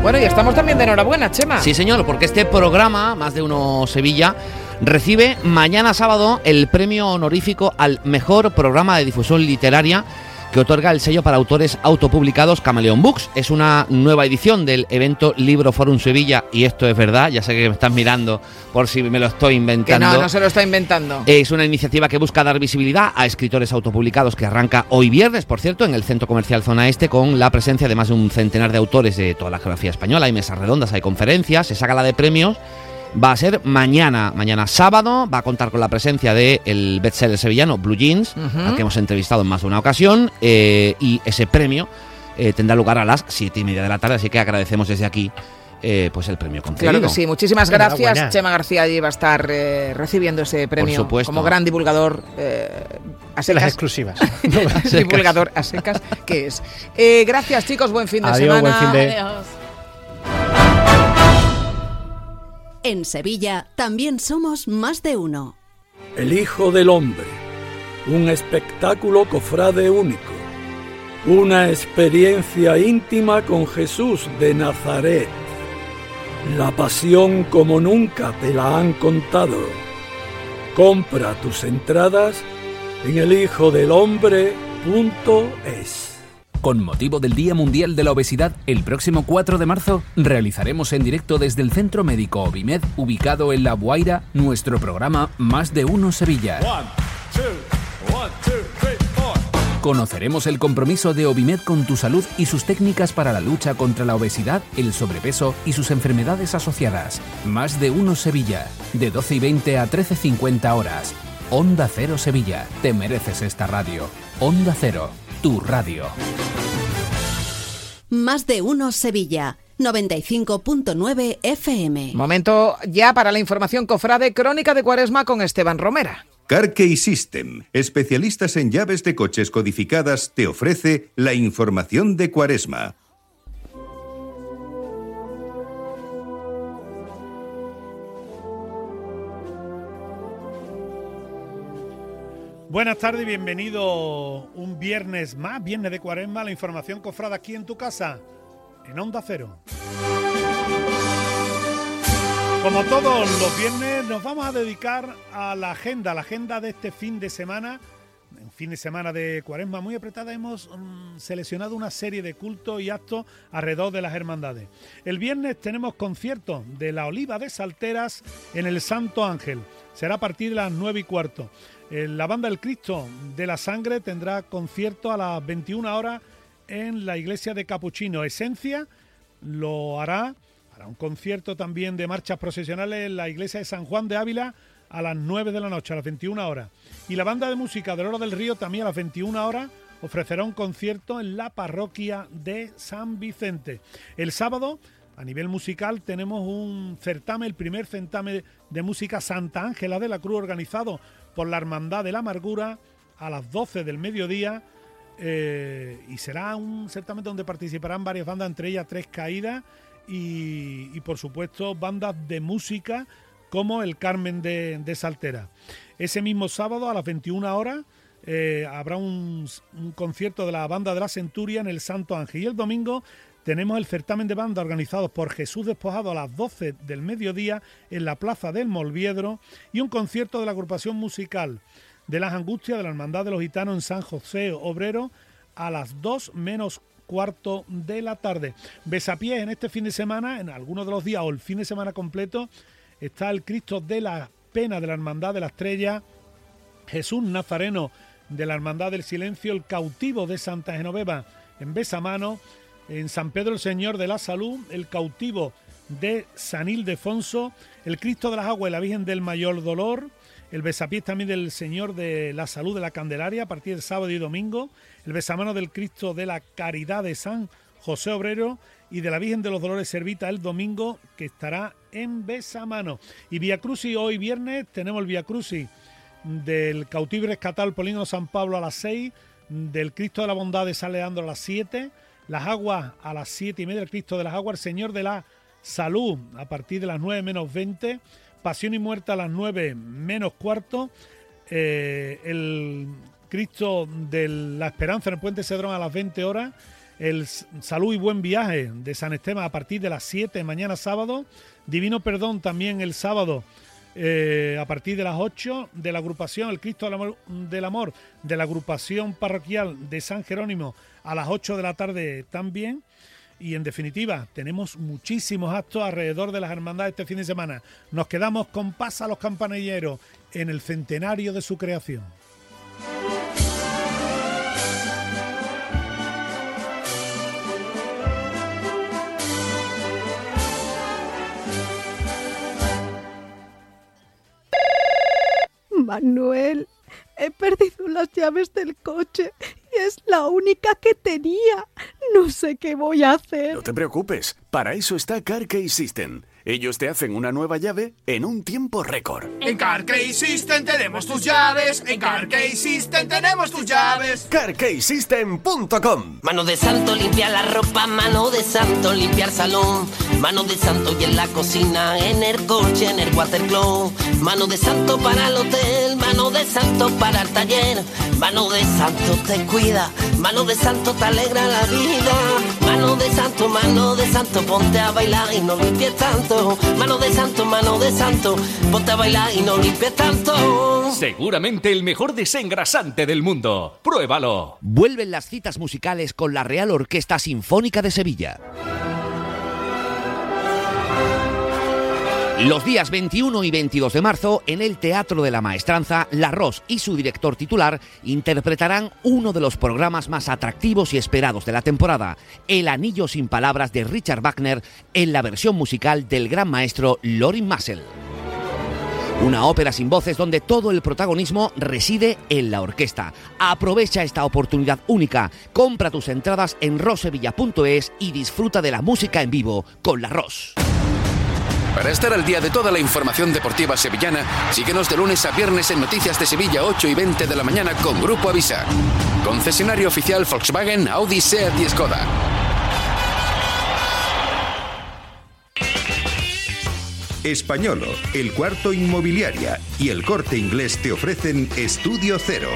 Bueno, y estamos también de enhorabuena, Chema. Sí, señor, porque este programa, Más de Uno Sevilla, recibe mañana sábado el premio honorífico al mejor programa de difusión literaria que otorga el sello para autores autopublicados Camaleón Books. Es una nueva edición del evento Libro Forum Sevilla y esto es verdad, ya sé que me estás mirando por si me lo estoy inventando. Que no, no se lo está inventando. Es una iniciativa que busca dar visibilidad a escritores autopublicados que arranca hoy viernes, por cierto, en el Centro Comercial Zona Este con la presencia de más de un centenar de autores de toda la geografía española. Hay mesas redondas, hay conferencias, se saca la de premios va a ser mañana, mañana sábado, va a contar con la presencia del el bestseller sevillano Blue Jeans, al que hemos entrevistado en más de una ocasión, eh, y ese premio eh, tendrá lugar a las siete y media de la tarde, así que agradecemos desde aquí eh, pues el premio concedido. Claro que sí, muchísimas gracias. Chema García allí va a estar recibiendo ese premio como gran divulgador [laughs] a secas. Las exclusivas. divulgador a secas, que es. gracias chicos, buen fin de semana. Buen fin de... En Sevilla también somos más de uno. El Hijo del Hombre, un espectáculo cofrade único, una experiencia íntima con Jesús de Nazaret, la pasión como nunca te la han contado. Compra tus entradas en elhijodelhombre.es. Con motivo del Día Mundial de la Obesidad, el próximo 4 de marzo realizaremos en directo desde el Centro Médico Obimed, ubicado en La Guaira, nuestro programa Más de Uno Sevilla. Conoceremos el compromiso de Obimed con tu salud y sus técnicas para la lucha contra la obesidad, el sobrepeso y sus enfermedades asociadas. Más de Uno Sevilla, de 12 y 20 a 13.50 horas. Onda Cero Sevilla, te mereces esta radio. Onda Cero tu radio. Más de uno Sevilla. 95.9 FM. Momento ya para la información cofrade Crónica de Cuaresma con Esteban Romera. Carkey System, especialistas en llaves de coches codificadas, te ofrece la información de Cuaresma. Buenas tardes bienvenido un viernes más, viernes de cuaresma, la información cofrada aquí en tu casa, en Onda Cero. Como todos los viernes, nos vamos a dedicar a la agenda, la agenda de este fin de semana. Un fin de semana de cuaresma muy apretada, hemos mm, seleccionado una serie de cultos y actos alrededor de las hermandades. El viernes tenemos concierto de la Oliva de Salteras en el Santo Ángel. Será a partir de las 9 y cuarto. Eh, la banda del Cristo de la Sangre tendrá concierto a las 21 horas en la iglesia de Capuchino. Esencia lo hará, hará un concierto también de marchas procesionales en la iglesia de San Juan de Ávila a las 9 de la noche, a las 21 horas. Y la banda de música de Oro del Río también a las 21 horas ofrecerá un concierto en la parroquia de San Vicente. El sábado, a nivel musical, tenemos un certamen, el primer certamen de música Santa Ángela de la Cruz organizado por la Hermandad de la Amargura a las 12 del mediodía. Eh, y será un certamen donde participarán varias bandas, entre ellas Tres Caídas y, por supuesto bandas de música como el Carmen de, Saltera. Ese mismo sábado a las 21 horas eh, habrá un, un, concierto de la banda de la Centuria en el Santo Ángel. Y el domingo tenemos el certamen de banda organizado por Jesús Despojado a las 12 del mediodía en la Plaza del Molviedro y un concierto de la agrupación musical de las Angustias de la Hermandad de los Gitanos en San José Obrero a las 2 menos cuarto de la tarde. Besapiés en este fin de semana, en algunos de los días o el fin de semana completo, está el Cristo de la Pena de la Hermandad de la Estrella, Jesús Nazareno de la Hermandad del Silencio, el cautivo de Santa Genoveva en Besamano, en San Pedro el Señor de la Salud, el cautivo de San Ildefonso, el Cristo de las Aguas y la Virgen del Mayor Dolor, el besapiés también del Señor de la Salud de la Candelaria a partir del sábado y domingo, el besamano del Cristo de la Caridad de San José Obrero y de la Virgen de los Dolores Servita el domingo que estará en Besamano. Y Via Crucis hoy viernes tenemos el Via Crucis del cautivo rescatado Polino San Pablo a las 6, del Cristo de la Bondad de San Leandro a las 7, las aguas a las 7 y media, el Cristo de las aguas, el Señor de la Salud a partir de las 9 menos 20, Pasión y Muerte a las 9 menos cuarto, eh, el Cristo de la Esperanza en el Puente Cedrón a las 20 horas, el Salud y Buen Viaje de San Esteban a partir de las 7 mañana sábado, Divino Perdón también el sábado eh, a partir de las 8 de la agrupación El Cristo del Amor, de la agrupación parroquial de San Jerónimo a las 8 de la tarde también. Y en definitiva, tenemos muchísimos actos alrededor de las hermandades este fin de semana. Nos quedamos con Pasa los Campanilleros en el centenario de su creación. Manuel, he perdido las llaves del coche y es la única que tenía. No sé qué voy a hacer. No te preocupes, para eso está CarKey System. Ellos te hacen una nueva llave en un tiempo récord. En CarKey System tenemos tus llaves. En CarKey System tenemos tus llaves. CarKeySystem.com Mano de santo limpia la ropa, mano de santo limpiar salón, mano de santo y en la cocina, en el coche, en el watercloak, mano de santo para el hotel, mano de santo para el taller, mano de santo te cuida, mano de santo te alegra la vida, mano de santo, mano de santo, ponte a bailar y no limpies tanto, mano de santo, mano de santo, ponte a bailar y no limpies tanto. Seguramente el mejor desengrasante del mundo. Pruébalo. Vuelven las citas musicales con la Real Orquesta Sinfónica de Sevilla. Los días 21 y 22 de marzo, en el Teatro de la Maestranza, La Ros y su director titular interpretarán uno de los programas más atractivos y esperados de la temporada, El Anillo sin Palabras de Richard Wagner, en la versión musical del gran maestro Lorin Massel. Una ópera sin voces donde todo el protagonismo reside en la orquesta. Aprovecha esta oportunidad única, compra tus entradas en rosevilla.es y disfruta de la música en vivo con La Ros. Para estar al día de toda la información deportiva sevillana, síguenos de lunes a viernes en Noticias de Sevilla 8 y 20 de la mañana con Grupo Avisa. Concesionario oficial Volkswagen, Audi, Seat y Skoda. Españolo, El Cuarto Inmobiliaria y El Corte Inglés te ofrecen Estudio Cero.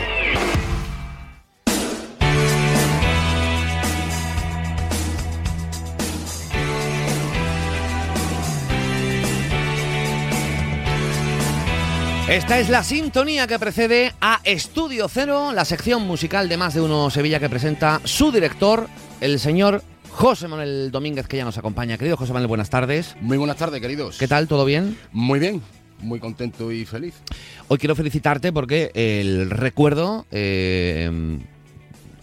Esta es la sintonía que precede a Estudio Cero, la sección musical de Más de Uno Sevilla que presenta su director, el señor José Manuel Domínguez, que ya nos acompaña. Querido José Manuel, buenas tardes. Muy buenas tardes, queridos. ¿Qué tal? ¿Todo bien? Muy bien, muy contento y feliz. Hoy quiero felicitarte porque el recuerdo eh,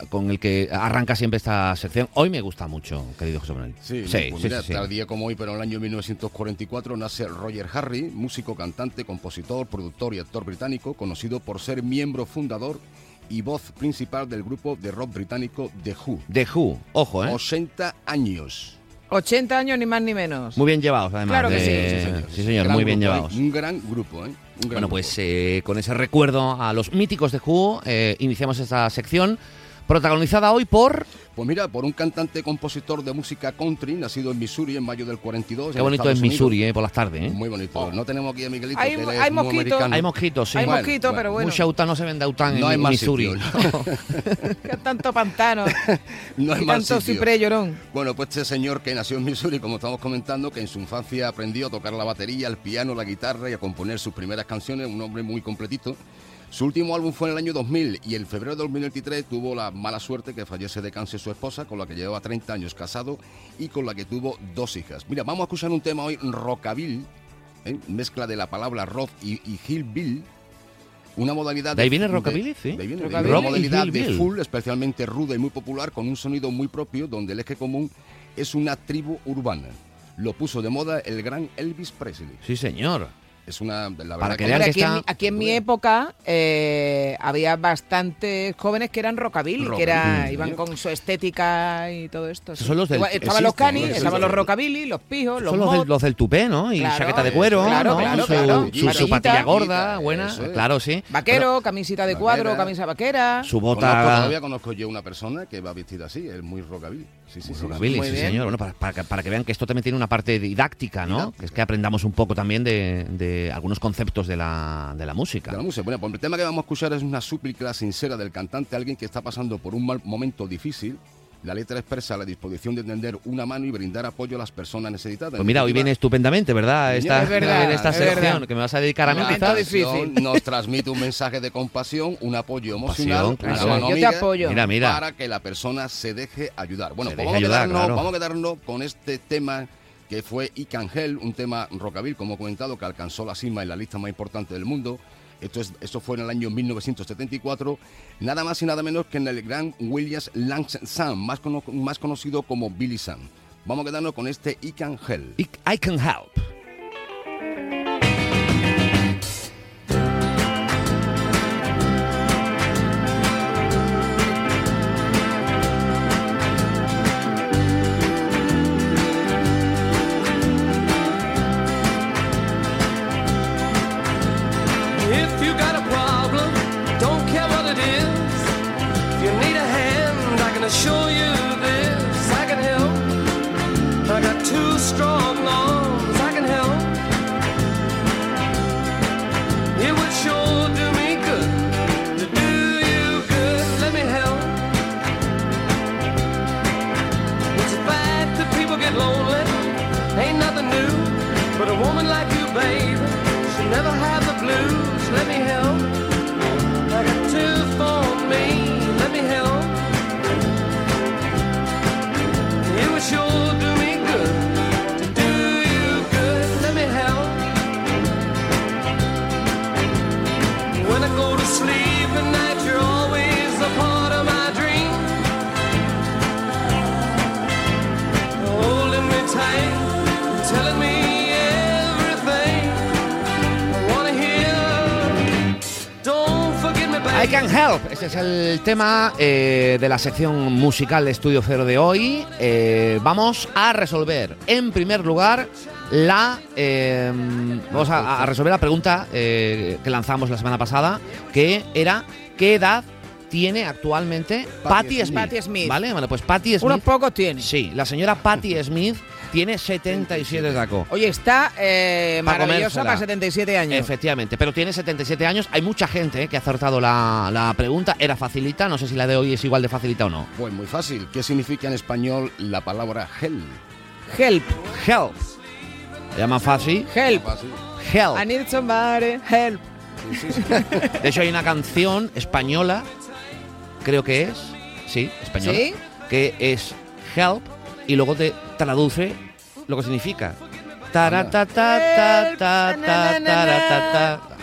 con el que arranca siempre esta sección, hoy me gusta mucho, querido José Manuel. Sí, pues mira, tal día como hoy, pero en el año 1944 nace Roger Harry, músico, cantante, compositor, productor y actor británico, conocido por ser miembro fundador y voz principal del grupo de rock británico The Who. The Who, ojo, ¿eh? 80 años. 80 años ni más ni menos. Muy bien llevados, además. Claro que de- sí. Sí, señor. Sí, señor, muy bien grupo, ¿eh? llevados. Un gran grupo, ¿eh? Un gran Bueno, grupo. pues eh, con ese recuerdo a los míticos de Who, eh, iniciamos esta sección protagonizada hoy por... Pues mira, por un cantante compositor de música country, nacido en Missouri en mayo del 42. Qué en bonito es. Missouri, eh, por las tardes. ¿eh? Muy bonito. No tenemos aquí a Miguelito, Hay- que hay mosquitos. Hay mosquitos, sí. Hay Bueno, mosquitos, pero bueno. Mucha auta no se vende autan No en hay Missouri. sitio, [laughs] [laughs] Que tanto pantano. [laughs] No hay y más tanto ciprés llorón. Bueno, pues este señor que nació en Missouri, como estamos comentando, que en su infancia aprendió a tocar la batería, el piano, la guitarra y a componer sus primeras canciones, un hombre muy completito. Su último álbum fue en el año 2000 y en febrero de 2023 tuvo la mala suerte que fallece de cáncer su esposa, con la que llevaba 30 años casado y con la que tuvo dos hijas. Mira, vamos a escuchar un tema hoy, rockabil, ¿eh? mezcla de la palabra rock y, y hillbill, una modalidad ¿De ahí viene rockabilly? Sí. de ahí viene, de Rockabilly. una modalidad de hillbill. full especialmente ruda y muy popular con un sonido muy propio donde el eje común es una tribu urbana. Lo puso de moda el gran Elvis Presley. Sí, señor. Es una, la verdad Para que Hombre, aquí, en, está- mi- aquí en mi época eh, había bastantes jóvenes que eran rockabilly, que era, iban sí. con su estética y todo esto. sí. Son los del- Igual, estaban los canis, estaban los rockabilly, los pijos, los Son los del, los del tupé, ¿no? Y Claro, chaqueta de cuero, claro, ¿no? claro, su, patilla gorda, buena, es. claro, sí. Vaquero, camisita de cuadro, camisa vaquera. Su Conozco, bota todavía conozco yo una persona que va vestida así, es muy rockabilly. Sí, sí, sí, rockabilly, sí, señor. Bueno, para, para que- para que vean que esto también tiene una parte didáctica, ¿no? Que es que aprendamos un poco también de, algunos conceptos de la, de la música. De la música. Bueno, pues el tema que vamos a escuchar es una súplica sincera del cantante a alguien que está pasando por un mal momento difícil. La letra expresa la disposición de tender una mano y brindar apoyo a las personas necesitadas. Pues mira, hoy viene estupendamente, ¿verdad? Esta, Es verdad, en esta es sección verdad. que me vas a dedicar a mí, La quizás. canción Nos transmite un mensaje de compasión, un apoyo emocional, Pasión, una claro. mano Yo te amiga apoyo. Mira, mira. para que la persona se deje ayudar. Bueno, Se pues deje vamos, ayudar, a quedarnos, claro. vamos a quedarnos con este tema que fue I Can Help, un tema rockabilly, como he comentado, que alcanzó la cima en la lista más importante del mundo. Esto, es, fue en el año 1974, nada más y nada menos que en el gran Williams Lang Sam, más, más conocido como Billy Sam. Vamos a quedarnos con este I Can Help. I, I Can Help. Can Help. Ese es el tema eh, de la sección musical de Estudio Cero de hoy. Eh, vamos a resolver, en primer lugar, la. eh, vamos a, a resolver la pregunta que lanzamos la semana pasada, que era: ¿qué edad tiene actualmente Patti Smith? Patti Smith. ¿Vale? Bueno, pues Patti Smith. Unos pocos tiene. Sí, la señora Patti Smith tiene 77 tacos. Oye, está eh, Pa' maravillosa comérsela. para 77 años. Efectivamente, pero tiene 77 años. Hay mucha gente eh, que ha acertado la, la pregunta. Era facilita, no sé si la de hoy es igual de facilita o no. Pues muy fácil. ¿Qué significa en español la palabra help? Help. Help. Se llama fácil. Help. Help. I need somebody. Help. [laughs] De hecho, hay una canción española, creo que es, sí, española, ¿Sí? que es Help y luego te traduce lo que significa.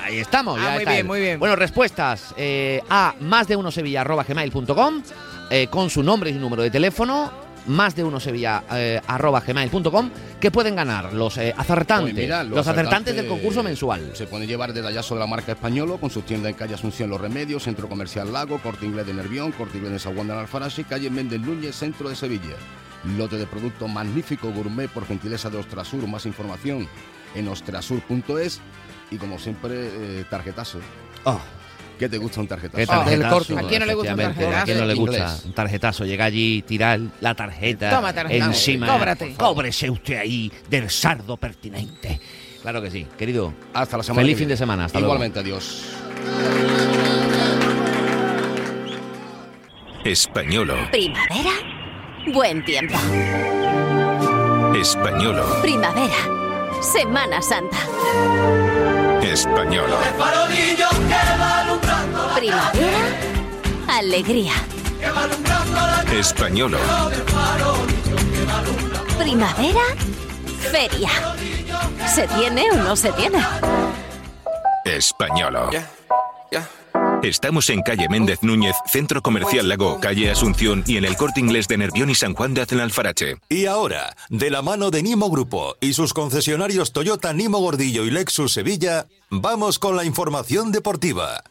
Ahí estamos, Ah, ya muy está bien, él. muy bien. Bueno, respuestas eh, a más de uno sevilla arroba gmail.com eh, con su nombre y su número de teléfono más de uno sevilla eh, arroba gmail.com que pueden ganar los eh, acertantes, Pues mira, los, acertantes del concurso mensual. Se pueden llevar detallazo de la marca Españolo con sus tiendas en calle Asunción Los Remedios, Centro Comercial Lago, Corte Inglés de Nervión, Corte Inglés de Saguán de Alfarache, calle Méndez Núñez, centro de Sevilla. Lote de producto magnífico gourmet por gentileza de Ostrasur. Más información en ostrasur.es y como siempre, eh, tarjetazo. ¿Qué te gusta un tarjetazo? Qué tarjetazo, ¿A quién no le gusta un efectivamente, ¿A quién no le gusta un tarjetazo? Llega allí, tirar la tarjeta Toma tarjeta. encima. Cóbrate. Cóbrese usted ahí del sardo pertinente. Claro que sí, querido. Hasta la semana Feliz fin de semana. Hasta Igualmente, adiós. Españolo. Primavera, buen tiempo. Españolo. Primavera, Semana Santa. Españolo. Primavera, alegría. Españolo. Primavera, feria. ¿Se tiene o no se tiene? Españolo. Ya, Estamos en calle Méndez Núñez, Centro Comercial Lago, calle Asunción y en el corte inglés de Nervión y San Juan de Acenalfarache. Y ahora, de la mano de Nimo Grupo y sus concesionarios Toyota Nimo Gordillo y Lexus Sevilla, vamos con la información deportiva.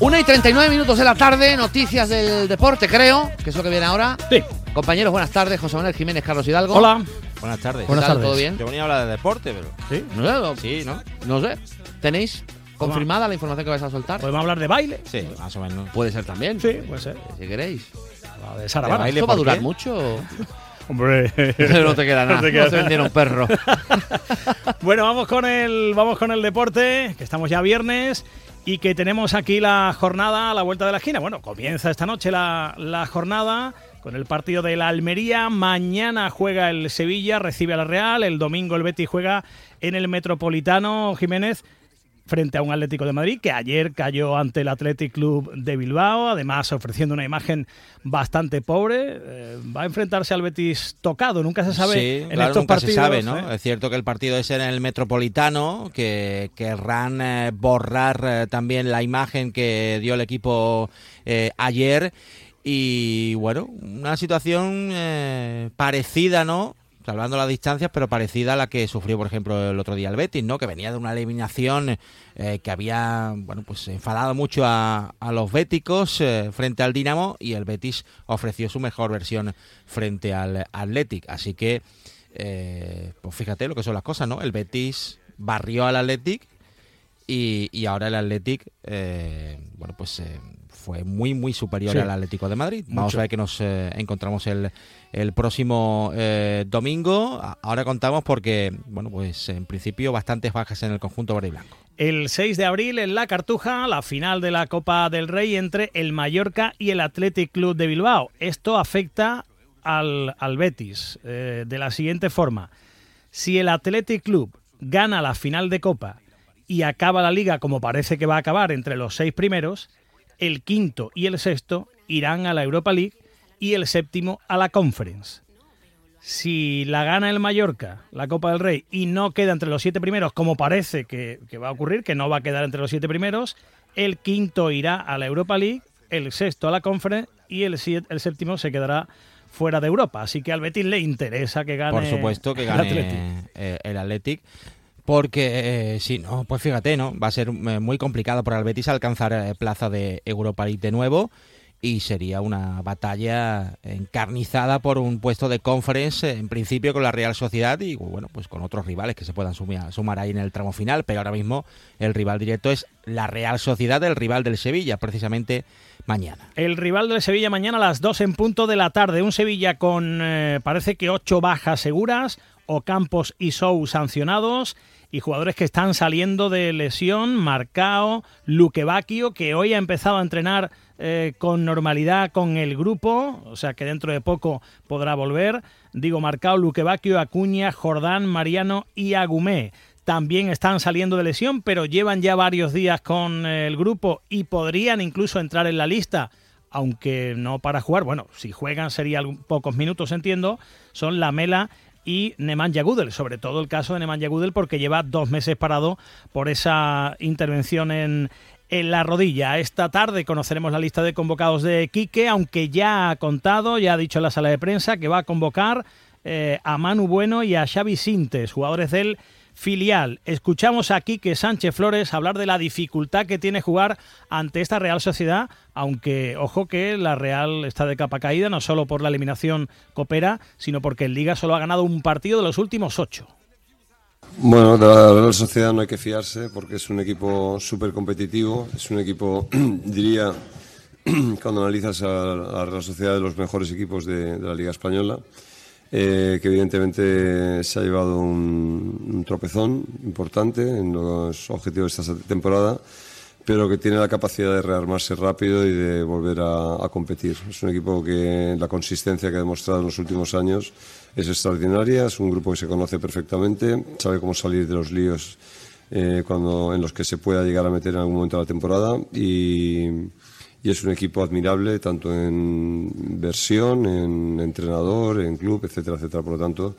Una y 39 minutos de la tarde, noticias del deporte, creo, que es lo que viene ahora. Sí. Compañeros, buenas tardes. José Manuel Jiménez, Carlos Hidalgo. Hola. Buenas tardes. Buenas tardes. ¿Todo bien? Yo venía a hablar de deporte, pero. ¿Sí? No sé, Sí, ¿no? no sé. ¿Tenéis confirmada la información que vais a soltar? ¿Podemos hablar de baile? Sí, más o menos. Puede ser también. Sí, puede ser. Si queréis. La de Sara ¿De Vara. baile ¿Esto va a durar qué? mucho? [laughs] Hombre. [laughs] no te queda nada. [laughs] No te No, queda se vendieron perro. Bueno, vamos con el vamos con el deporte, que estamos ya viernes y que tenemos aquí la jornada a la vuelta de la esquina. Bueno, comienza esta noche la, la jornada con el partido de la Almería. Mañana juega el Sevilla, recibe a la Real. El domingo el Betis juega en el Metropolitano Jiménez frente a un Atlético de Madrid que ayer cayó ante el Athletic Club de Bilbao, además ofreciendo una imagen bastante pobre. Eh, va a enfrentarse al Betis tocado, nunca se sabe Sí, en claro, estos nunca partidos. se sabe, ¿no? ¿eh? Es cierto que el partido es en el Metropolitano, que querrán eh, borrar también la imagen que dio el equipo ayer. Y bueno, una situación parecida, ¿no? Salvando las distancias, pero parecida a la que sufrió, por ejemplo, el otro día el Betis, ¿no? Que venía de una eliminación eh, que había, bueno, pues enfadado mucho a, a los béticos eh, frente al Dinamo y el Betis ofreció su mejor versión frente al Athletic. Así que, eh, pues fíjate lo que son las cosas, ¿no? El Betis barrió al Athletic y, y ahora el Athletic, eh, bueno, pues fue muy, muy superior Sí. al Atlético de Madrid. Vamos a ver que nos eh, encontramos el, el próximo eh, domingo. Ahora contamos porque, bueno, pues en principio bastantes bajas en el conjunto verde y blanco. El 6 de abril en La Cartuja, la final de la Copa del Rey entre el Mallorca y el Athletic Club de Bilbao. Esto afecta al, al Betis eh, de la siguiente forma. Si el Athletic Club gana la final de Copa y acaba la liga como parece que va a acabar entre los seis primeros, el quinto y el sexto irán a la Europa League y el séptimo a la Conference. Si la gana el Mallorca, la Copa del Rey, y no queda entre los siete primeros, como parece que, que va a ocurrir, que no va a quedar entre los siete primeros, el quinto irá a la Europa League, el sexto a la Conference y el, el séptimo se quedará fuera de Europa. Así que al Betis le interesa que gane. Por supuesto que el gane Athletic. eh, el Athletic. Porque, eh, sí, no, pues fíjate, ¿no? Va a ser eh, muy complicado para el Betis alcanzar eh, plaza de Europa League de nuevo y sería una batalla encarnizada por un puesto de conference, en principio con la Real Sociedad y, bueno, pues con otros rivales que se puedan sumar, sumar ahí en el tramo final, pero ahora mismo el rival directo es la Real Sociedad, el rival del Sevilla, precisamente mañana. El rival del Sevilla mañana a las 2 en punto de la tarde. Un Sevilla con, parece que ocho bajas seguras, Ocampos y Sou sancionados y jugadores que están saliendo de lesión, Marcao, Luque Bacchio, que hoy ha empezado a entrenar eh, con normalidad con el grupo, o sea que dentro de poco podrá volver. Digo, Marcao, Luque Bacchio, Acuña, Jordán, Mariano y Agumé también están saliendo de lesión, pero llevan ya varios días con el grupo y podrían incluso entrar en la lista, aunque no para jugar. Bueno, si juegan sería pocos minutos, entiendo. Son Lamela y Nemanja Gudel, sobre todo el caso de Nemanja Gudel porque lleva dos meses parado por esa intervención en, en la rodilla. Esta tarde conoceremos la lista de convocados de Quique, aunque ya ha contado, ya ha dicho en la sala de prensa que va a convocar eh, a Manu Bueno y a Xavi Sintes, jugadores del filial. Escuchamos a Quique Sánchez Flores hablar de la dificultad que tiene jugar ante esta Real Sociedad, aunque ojo que la Real está de capa caída, no solo por la eliminación copera, sino porque en Liga solo ha ganado un partido de los últimos ocho. Bueno, de la Real Sociedad no hay que fiarse porque es un equipo súper competitivo, es un equipo, [clears throat] diría, [clears throat] cuando analizas a la Real Sociedad de los mejores equipos de la Liga Española, eh, que evidentemente se ha llevado un, un tropezón importante en los objetivos de esta temporada, pero que tiene la capacidad de rearmarse rápido y de volver a, a competir. Es un equipo que la consistencia que ha demostrado en los últimos años es extraordinaria, es un grupo que se conoce perfectamente, sabe cómo salir de los líos eh, cuando, en los que se pueda llegar a meter en algún momento de la temporada y, y es un equipo admirable tanto en versión, en entrenador, en club, etcétera, etcétera. Por lo tanto,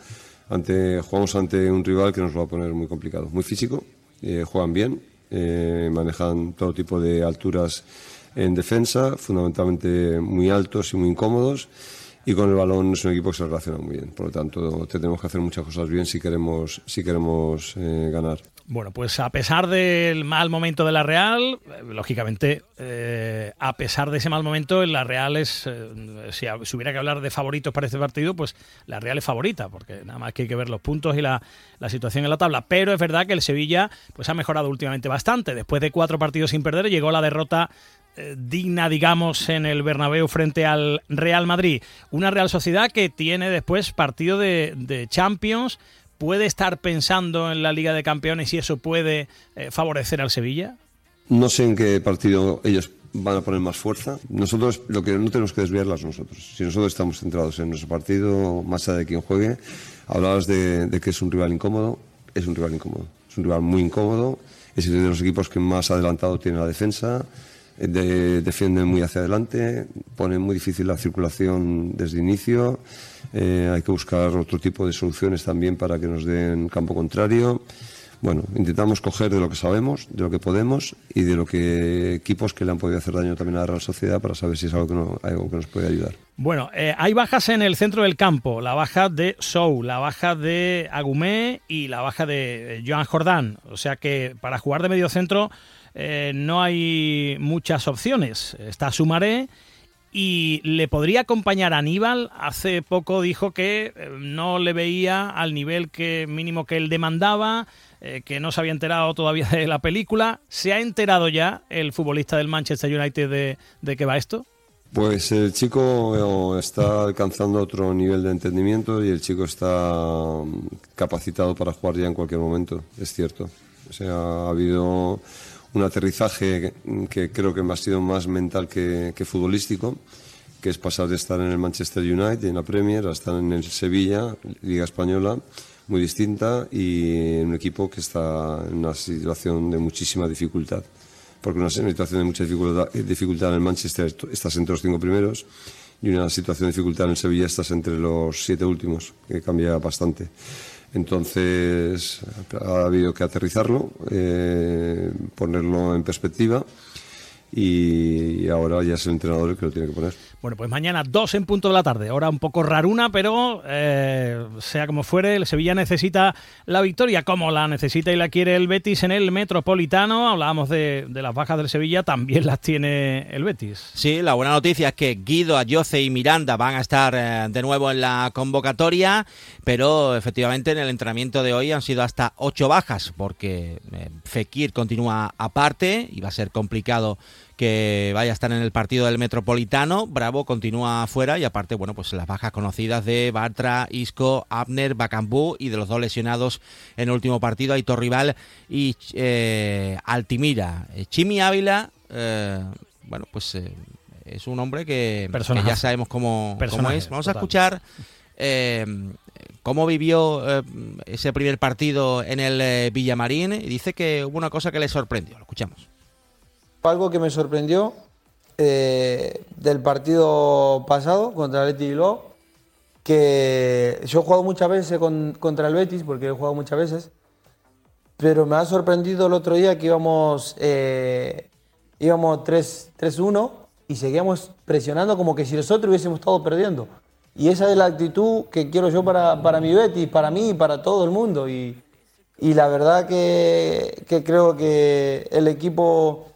ante, jugamos ante un rival que nos lo va a poner muy complicado. Muy físico, eh, juegan bien, eh, manejan todo tipo de alturas en defensa, fundamentalmente muy altos y muy incómodos. Y con el balón es un equipo que se relaciona muy bien. Por lo tanto, tenemos que hacer muchas cosas bien si queremos, si queremos eh, ganar. Bueno, pues a pesar del mal momento de la Real, eh, lógicamente, eh, a pesar de ese mal momento, la Real es, si, si, hubiera que hablar de favoritos para este partido, pues la Real es favorita, porque nada más que hay que ver los puntos y la, la, situación en la tabla. Pero es verdad que el Sevilla pues ha mejorado últimamente bastante. Después de cuatro partidos sin perder, llegó la derrota digna, digamos, en el Bernabéu frente al Real Madrid. Una Real Sociedad que tiene después partido de, de Champions ¿Puede estar pensando en la Liga de Campeones y eso puede eh, favorecer al Sevilla? No sé en qué partido ellos van a poner más fuerza. Nosotros lo que no tenemos que desviarlas nosotros. Si nosotros estamos centrados en nuestro partido, más allá de quien juegue, hablabas de, de, que es un rival incómodo, es un rival incómodo. Es un rival muy incómodo, es uno de los equipos que más adelantado tiene la defensa, de, defienden muy hacia adelante, ponen muy difícil la circulación desde inicio. Eh, hay que buscar otro tipo de soluciones también para que nos den campo contrario. Bueno, intentamos coger de lo que sabemos, de lo que podemos y de lo que equipos que le han podido hacer daño también a la Sociedad para saber si es algo que, no, algo que nos puede ayudar. Bueno, eh, hay bajas en el centro del campo, la baja de Sou, la baja de Agumé y la baja de Joan Jordán. O sea que para jugar de medio centro eh, no hay muchas opciones. Está Sumaré y le podría acompañar a Aníbal. Hace poco dijo que eh, no le veía al nivel que mínimo que él demandaba, eh, que no se había enterado todavía de la película. ¿Se ha enterado ya el futbolista del Manchester United de, de qué va esto? Pues el chico está alcanzando otro nivel de entendimiento y el chico está mm, capacitado para jugar ya en cualquier momento, es cierto. O sea, ha habido un aterrizaje que, creo que ha sido más mental que, futbolístico, que es pasar de estar en el Manchester United, en la Premier, a estar en el Sevilla, Liga Española, muy distinta, y en un equipo que está en una situación de muchísima dificultad. Porque una situación de mucha dificultad, dificultad en el Manchester estás entre los cinco primeros, y una situación de dificultad en el Sevilla estás entre los siete últimos, que cambia bastante. Entonces ha habido que aterrizarlo, eh, ponerlo en perspectiva y ahora ya es el entrenador el que lo tiene que poner. Bueno, pues mañana dos en punto de la tarde, hora un poco raruna, pero eh, sea como fuere, el Sevilla necesita la victoria, como la necesita y la quiere el Betis en el Metropolitano. Hablábamos de, de las bajas del Sevilla, también las tiene el Betis. Sí, la buena noticia es que Guido, Ayoce y Miranda van a estar eh, de nuevo en la convocatoria, pero efectivamente en el entrenamiento de hoy han sido hasta ocho bajas, porque eh, Fekir continúa aparte y va a ser complicado que vaya a estar en el partido del Metropolitano. Bravo continúa afuera y aparte, bueno, pues las bajas conocidas de Bartra, Isco, Abner, Bacambú y de los dos lesionados en el último partido, Aitor Rival y eh, Altimira. Eh, Chimi Ávila, eh, bueno, pues eh, es un hombre que, que ya sabemos cómo, cómo es. Vamos total. a escuchar cómo vivió ese primer partido en el Villamarín y dice que hubo una cosa que le sorprendió. Lo escuchamos. Algo que me sorprendió eh, del partido pasado contra el Betis Bilbao, que yo he jugado muchas veces con, contra el Betis, porque he jugado muchas veces, pero me ha sorprendido el otro día que íbamos, eh, íbamos 3-1 y seguíamos presionando como que si nosotros hubiésemos estado perdiendo. Y esa es la actitud que quiero yo para, para mi Betis, para mí y para todo el mundo. Y, y la verdad que, que creo que el equipo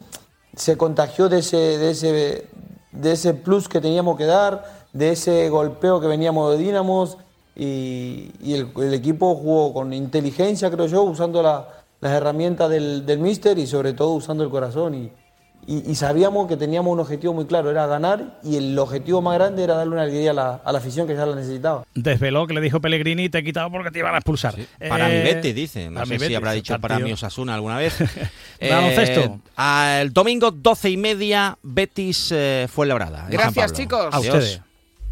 se contagió de ese, de, ese, de ese plus que teníamos que dar, de ese golpeo que veníamos de Dinamos y, el, equipo jugó con inteligencia, creo yo, usando la, las herramientas del, del míster y sobre todo usando el corazón. Y, y, y, sabíamos que teníamos un objetivo muy claro, era ganar y el objetivo más grande era darle una alegría a la, a la afición que ya la necesitaba. Desveló que le dijo Pellegrini, te he quitado porque te iban a expulsar. Sí. Para eh, mi Betis, dice. No sé si Betis, habrá dicho para mi Osasuna alguna vez. [laughs] eh, el domingo, doce y media, Betis eh, fue labrada. Gracias, chicos. A ustedes.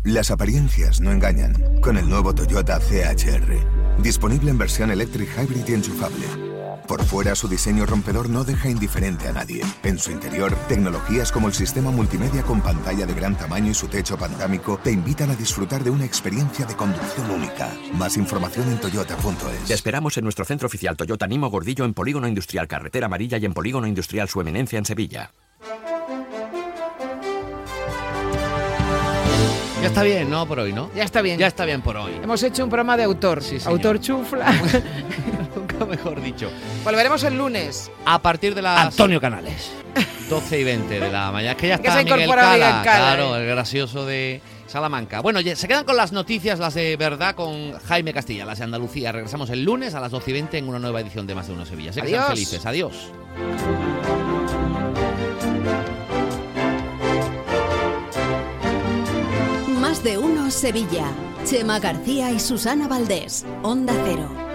Las apariencias no engañan. Con el nuevo Toyota CHR. Disponible en versión Electric Hybrid y enchufable Por fuera, su diseño rompedor no deja indiferente a nadie. En su interior, tecnologías como el sistema multimedia con pantalla de gran tamaño y su techo pantámico te invitan a disfrutar de una experiencia de conducción única. Más información en toyota.es. Te esperamos en nuestro centro oficial Toyota Nimo Gordillo en Polígono Industrial Carretera Amarilla y en Polígono Industrial Su Eminencia en Sevilla. Ya está bien, ¿no? Por hoy, ¿no? Ya está bien. Ya está bien por hoy. Hemos hecho un programa de autor. señor. autor chufla. [laughs] Nunca mejor dicho. Volveremos el lunes. A partir de las Antonio Canales. 12 y 20 de la mañana. Es que ya Que está se Miguel Cala, Miguel Cala, Claro, eh. el gracioso de Salamanca. Bueno, se quedan con las noticias, las de verdad, con Jaime Castilla, las de Andalucía. Regresamos el lunes a las 12 y 20 en una nueva edición de Más de Uno Sevilla. Sé que sean Adiós. felices. Adiós. De uno Sevilla. Chema García y Susana Valdés. Onda Cero.